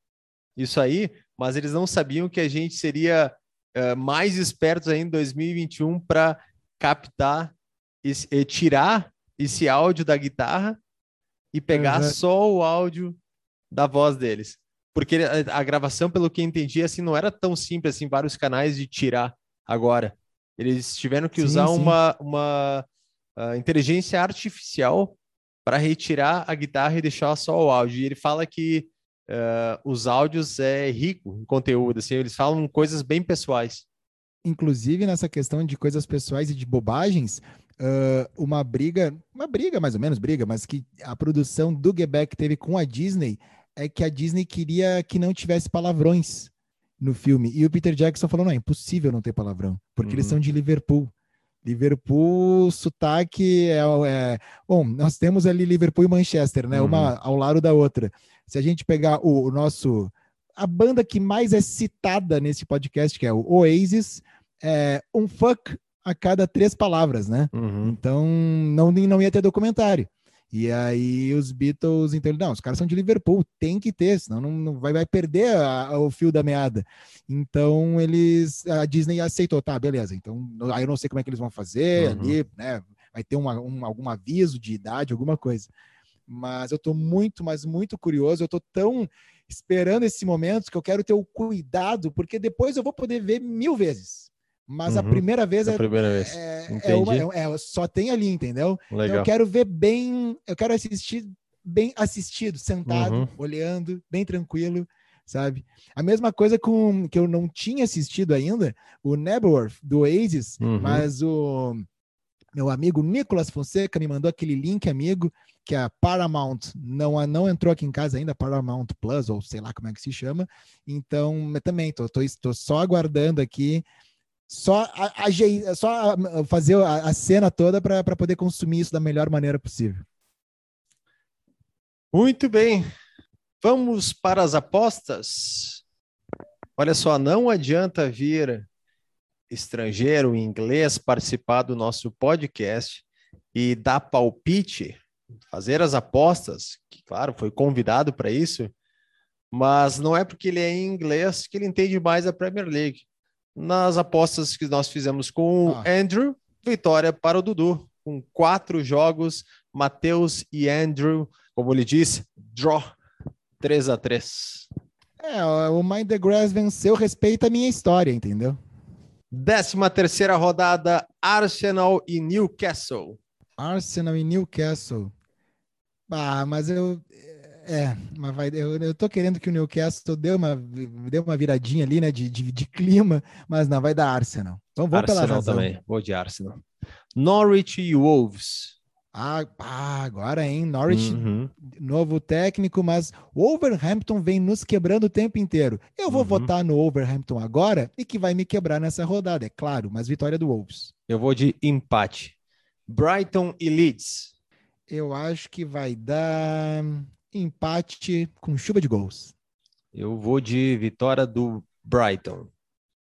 [SPEAKER 1] isso aí, mas eles não sabiam que a gente seria uh, mais espertos ainda em 2021 para captar e tirar esse áudio da guitarra e pegar uhum. só o áudio da voz deles. Porque a, a gravação, pelo que eu entendi, assim, não era tão simples assim, vários canais de tirar agora. Eles tiveram que sim, usar sim. uma, uma uh, inteligência artificial para retirar a guitarra e deixar só o áudio. E ele fala que uh, os áudios é rico em conteúdo, assim, eles falam coisas bem pessoais.
[SPEAKER 2] Inclusive, nessa questão de coisas pessoais e de bobagens, uh, uma briga, uma briga mais ou menos briga, mas que a produção do Get teve com a Disney é que a Disney queria que não tivesse palavrões no filme. E o Peter Jackson falou: não, é impossível não ter palavrão, porque uhum. eles são de Liverpool. Liverpool, sotaque é, é, Bom, nós temos ali Liverpool e Manchester, né? Uhum. Uma ao lado da outra. Se a gente pegar o, o, nosso. A banda que mais é citada nesse podcast, que é o Oasis, é um fuck a cada três palavras, né? Uhum. Então não, não ia ter documentário. E aí os Beatles, então, não, os caras são de Liverpool, tem que ter, senão não, não vai, vai perder a, a, o fio da meada. Então eles, a Disney aceitou, tá, beleza. Então aí eu não sei como é que eles vão fazer uhum. ali, né? Vai ter uma, um, algum aviso de idade, alguma coisa. Mas eu tô muito, mas muito curioso. Eu tô tão esperando esse momento que eu quero ter o cuidado, porque depois eu vou poder ver mil vezes. Mas uhum. a primeira vez,
[SPEAKER 1] a é, primeira vez.
[SPEAKER 2] É, é, uma, é, é, só tem ali, entendeu? Legal. Então eu quero ver bem, eu quero assistir bem assistido, sentado, uhum. olhando, bem tranquilo, sabe? A mesma coisa com que eu não tinha assistido ainda, o Nebworth do Oasis, uhum. mas o meu amigo Nicolas Fonseca me mandou aquele link, amigo, que a Paramount não, não entrou aqui em casa ainda, Paramount Plus, ou sei lá como é que se chama. Então, também tô, tô, tô só aguardando aqui só, a, a, só fazer a, cena toda para poder consumir isso da melhor maneira possível.
[SPEAKER 1] Muito bem. Vamos para as apostas. Olha só, não adianta vir estrangeiro, inglês, participar do nosso podcast e dar palpite fazer as apostas, que claro, foi convidado para isso, mas não é porque ele é inglês que ele entende mais a Premier League. Nas apostas que nós fizemos com o
[SPEAKER 2] Ah.
[SPEAKER 1] Andrew, vitória para o Dudu, com quatro jogos, Matheus e Andrew, como ele disse, draw 3 a 3
[SPEAKER 2] É, o Mind the Grass venceu, respeita a minha história, entendeu?
[SPEAKER 1] Décima terceira rodada, Arsenal e Newcastle.
[SPEAKER 2] Arsenal e Newcastle. Ah, mas eu. É, mas vai, eu, eu tô querendo que o Newcastle dê uma, dê uma viradinha ali, né, de, de, de clima, mas não, vai dar Arsenal. Vamos pela
[SPEAKER 1] Arsenal
[SPEAKER 2] razão.
[SPEAKER 1] também, vou de Arsenal. Norwich e Wolves.
[SPEAKER 2] Ah, ah, agora, hein? Norwich,
[SPEAKER 1] Uhum.
[SPEAKER 2] novo técnico, mas o Overhampton vem nos quebrando o tempo inteiro. Eu vou
[SPEAKER 1] Uhum.
[SPEAKER 2] votar no Overhampton agora e que vai me quebrar nessa rodada, é claro, mas vitória do Wolves.
[SPEAKER 1] Eu vou de empate. Brighton e Leeds.
[SPEAKER 2] Eu acho que vai dar empate com chuva de gols.
[SPEAKER 1] Eu vou de vitória do Brighton.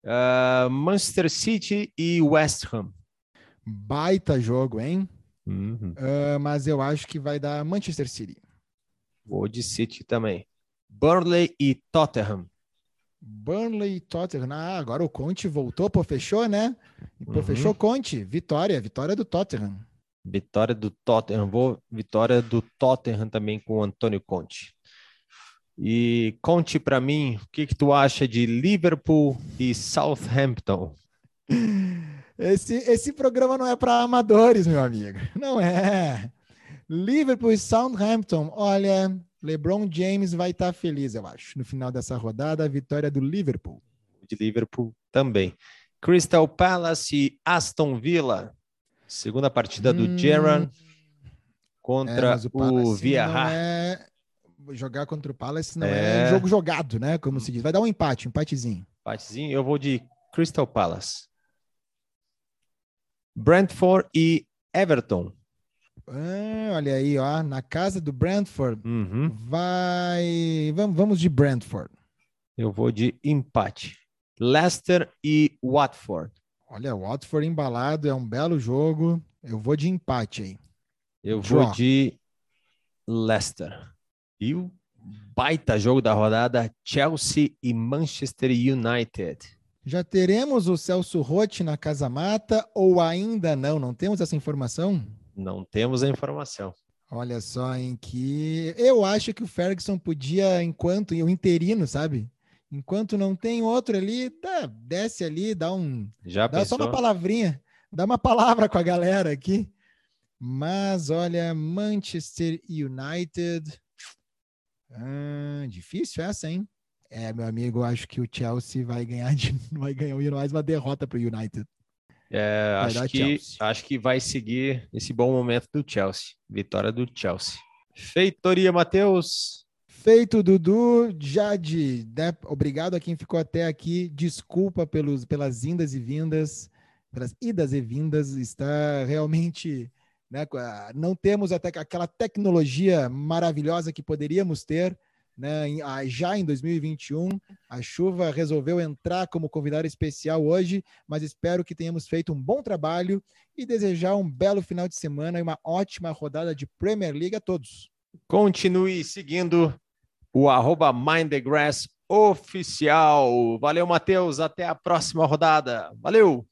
[SPEAKER 1] Ah, Manchester City e West Ham.
[SPEAKER 2] Baita jogo, hein?
[SPEAKER 1] Uhum.
[SPEAKER 2] Ah, mas eu acho que vai dar Manchester City.
[SPEAKER 1] Vou de City também. Burnley e Tottenham.
[SPEAKER 2] Burnley e Tottenham. Ah, agora o Conte voltou, pô, fechou, né? Pô,
[SPEAKER 1] Uhum.
[SPEAKER 2] fechou Conte. Vitória, vitória do Tottenham.
[SPEAKER 1] Vitória do Tottenham. Vou vitória do Tottenham também com o Antônio Conte. E conte para mim, o que que tu acha de Liverpool e Southampton?
[SPEAKER 2] Esse, esse programa não é para amadores, meu amigo. Não é. Liverpool e Southampton. Olha, LeBron James vai estar feliz, eu acho. No final dessa rodada, a vitória do Liverpool.
[SPEAKER 1] De Liverpool também. Crystal Palace e Aston Villa. Segunda partida do
[SPEAKER 2] Hum, É,
[SPEAKER 1] contra
[SPEAKER 2] mas
[SPEAKER 1] o, Vieira.
[SPEAKER 2] é- Jogar contra o Palace não
[SPEAKER 1] É.
[SPEAKER 2] é. jogo jogado, né? Como se diz. Vai dar um empate, um empatezinho.
[SPEAKER 1] Empatezinho, eu vou de Crystal Palace. Brentford e Everton.
[SPEAKER 2] Ah, olha aí, ó. Na casa do Brentford.
[SPEAKER 1] Uhum.
[SPEAKER 2] Vai. Vamos, vamos de Brentford.
[SPEAKER 1] Eu vou de empate. Leicester e Watford.
[SPEAKER 2] Olha, o Watford embalado, é um belo jogo. Eu vou de empate aí.
[SPEAKER 1] Eu
[SPEAKER 2] Draw.
[SPEAKER 1] vou de Leicester. E o baita jogo da rodada, Chelsea e Manchester United.
[SPEAKER 2] Já teremos o Celso Rotti na Casa Mata ou ainda não? Não temos essa informação?
[SPEAKER 1] Não temos a informação.
[SPEAKER 2] Olha só, em que eu acho que o Ferguson podia, enquanto o interino, sabe? Enquanto não tem outro ali, tá, desce ali, dá um,
[SPEAKER 1] Já
[SPEAKER 2] dá só
[SPEAKER 1] pensou?
[SPEAKER 2] uma palavrinha, dá uma palavra com a galera aqui. Mas olha, Manchester United, ah, difícil essa, hein? É, meu amigo, acho que o Chelsea vai ganhar de, vai ganhar mais uma derrota para o United.
[SPEAKER 1] É, acho, que,
[SPEAKER 2] Chelsea.
[SPEAKER 1] acho que vai seguir esse bom momento do Chelsea. Vitória do Chelsea. Feitoria, Matheus.
[SPEAKER 2] Feito, Dudu, já de, né, obrigado a quem ficou até aqui. Desculpa pelos, pelas indas e vindas, pelas idas e vindas. Está realmente, né, não temos até aquela tecnologia maravilhosa que poderíamos ter, né, já em 2021. A chuva resolveu entrar como convidado especial hoje, mas espero que tenhamos feito um bom trabalho e desejar um belo final de semana e uma ótima rodada de Premier League a todos.
[SPEAKER 1] Continue seguindo o arroba Mind the Grass oficial. Valeu, Matheus. Até a próxima rodada. Valeu!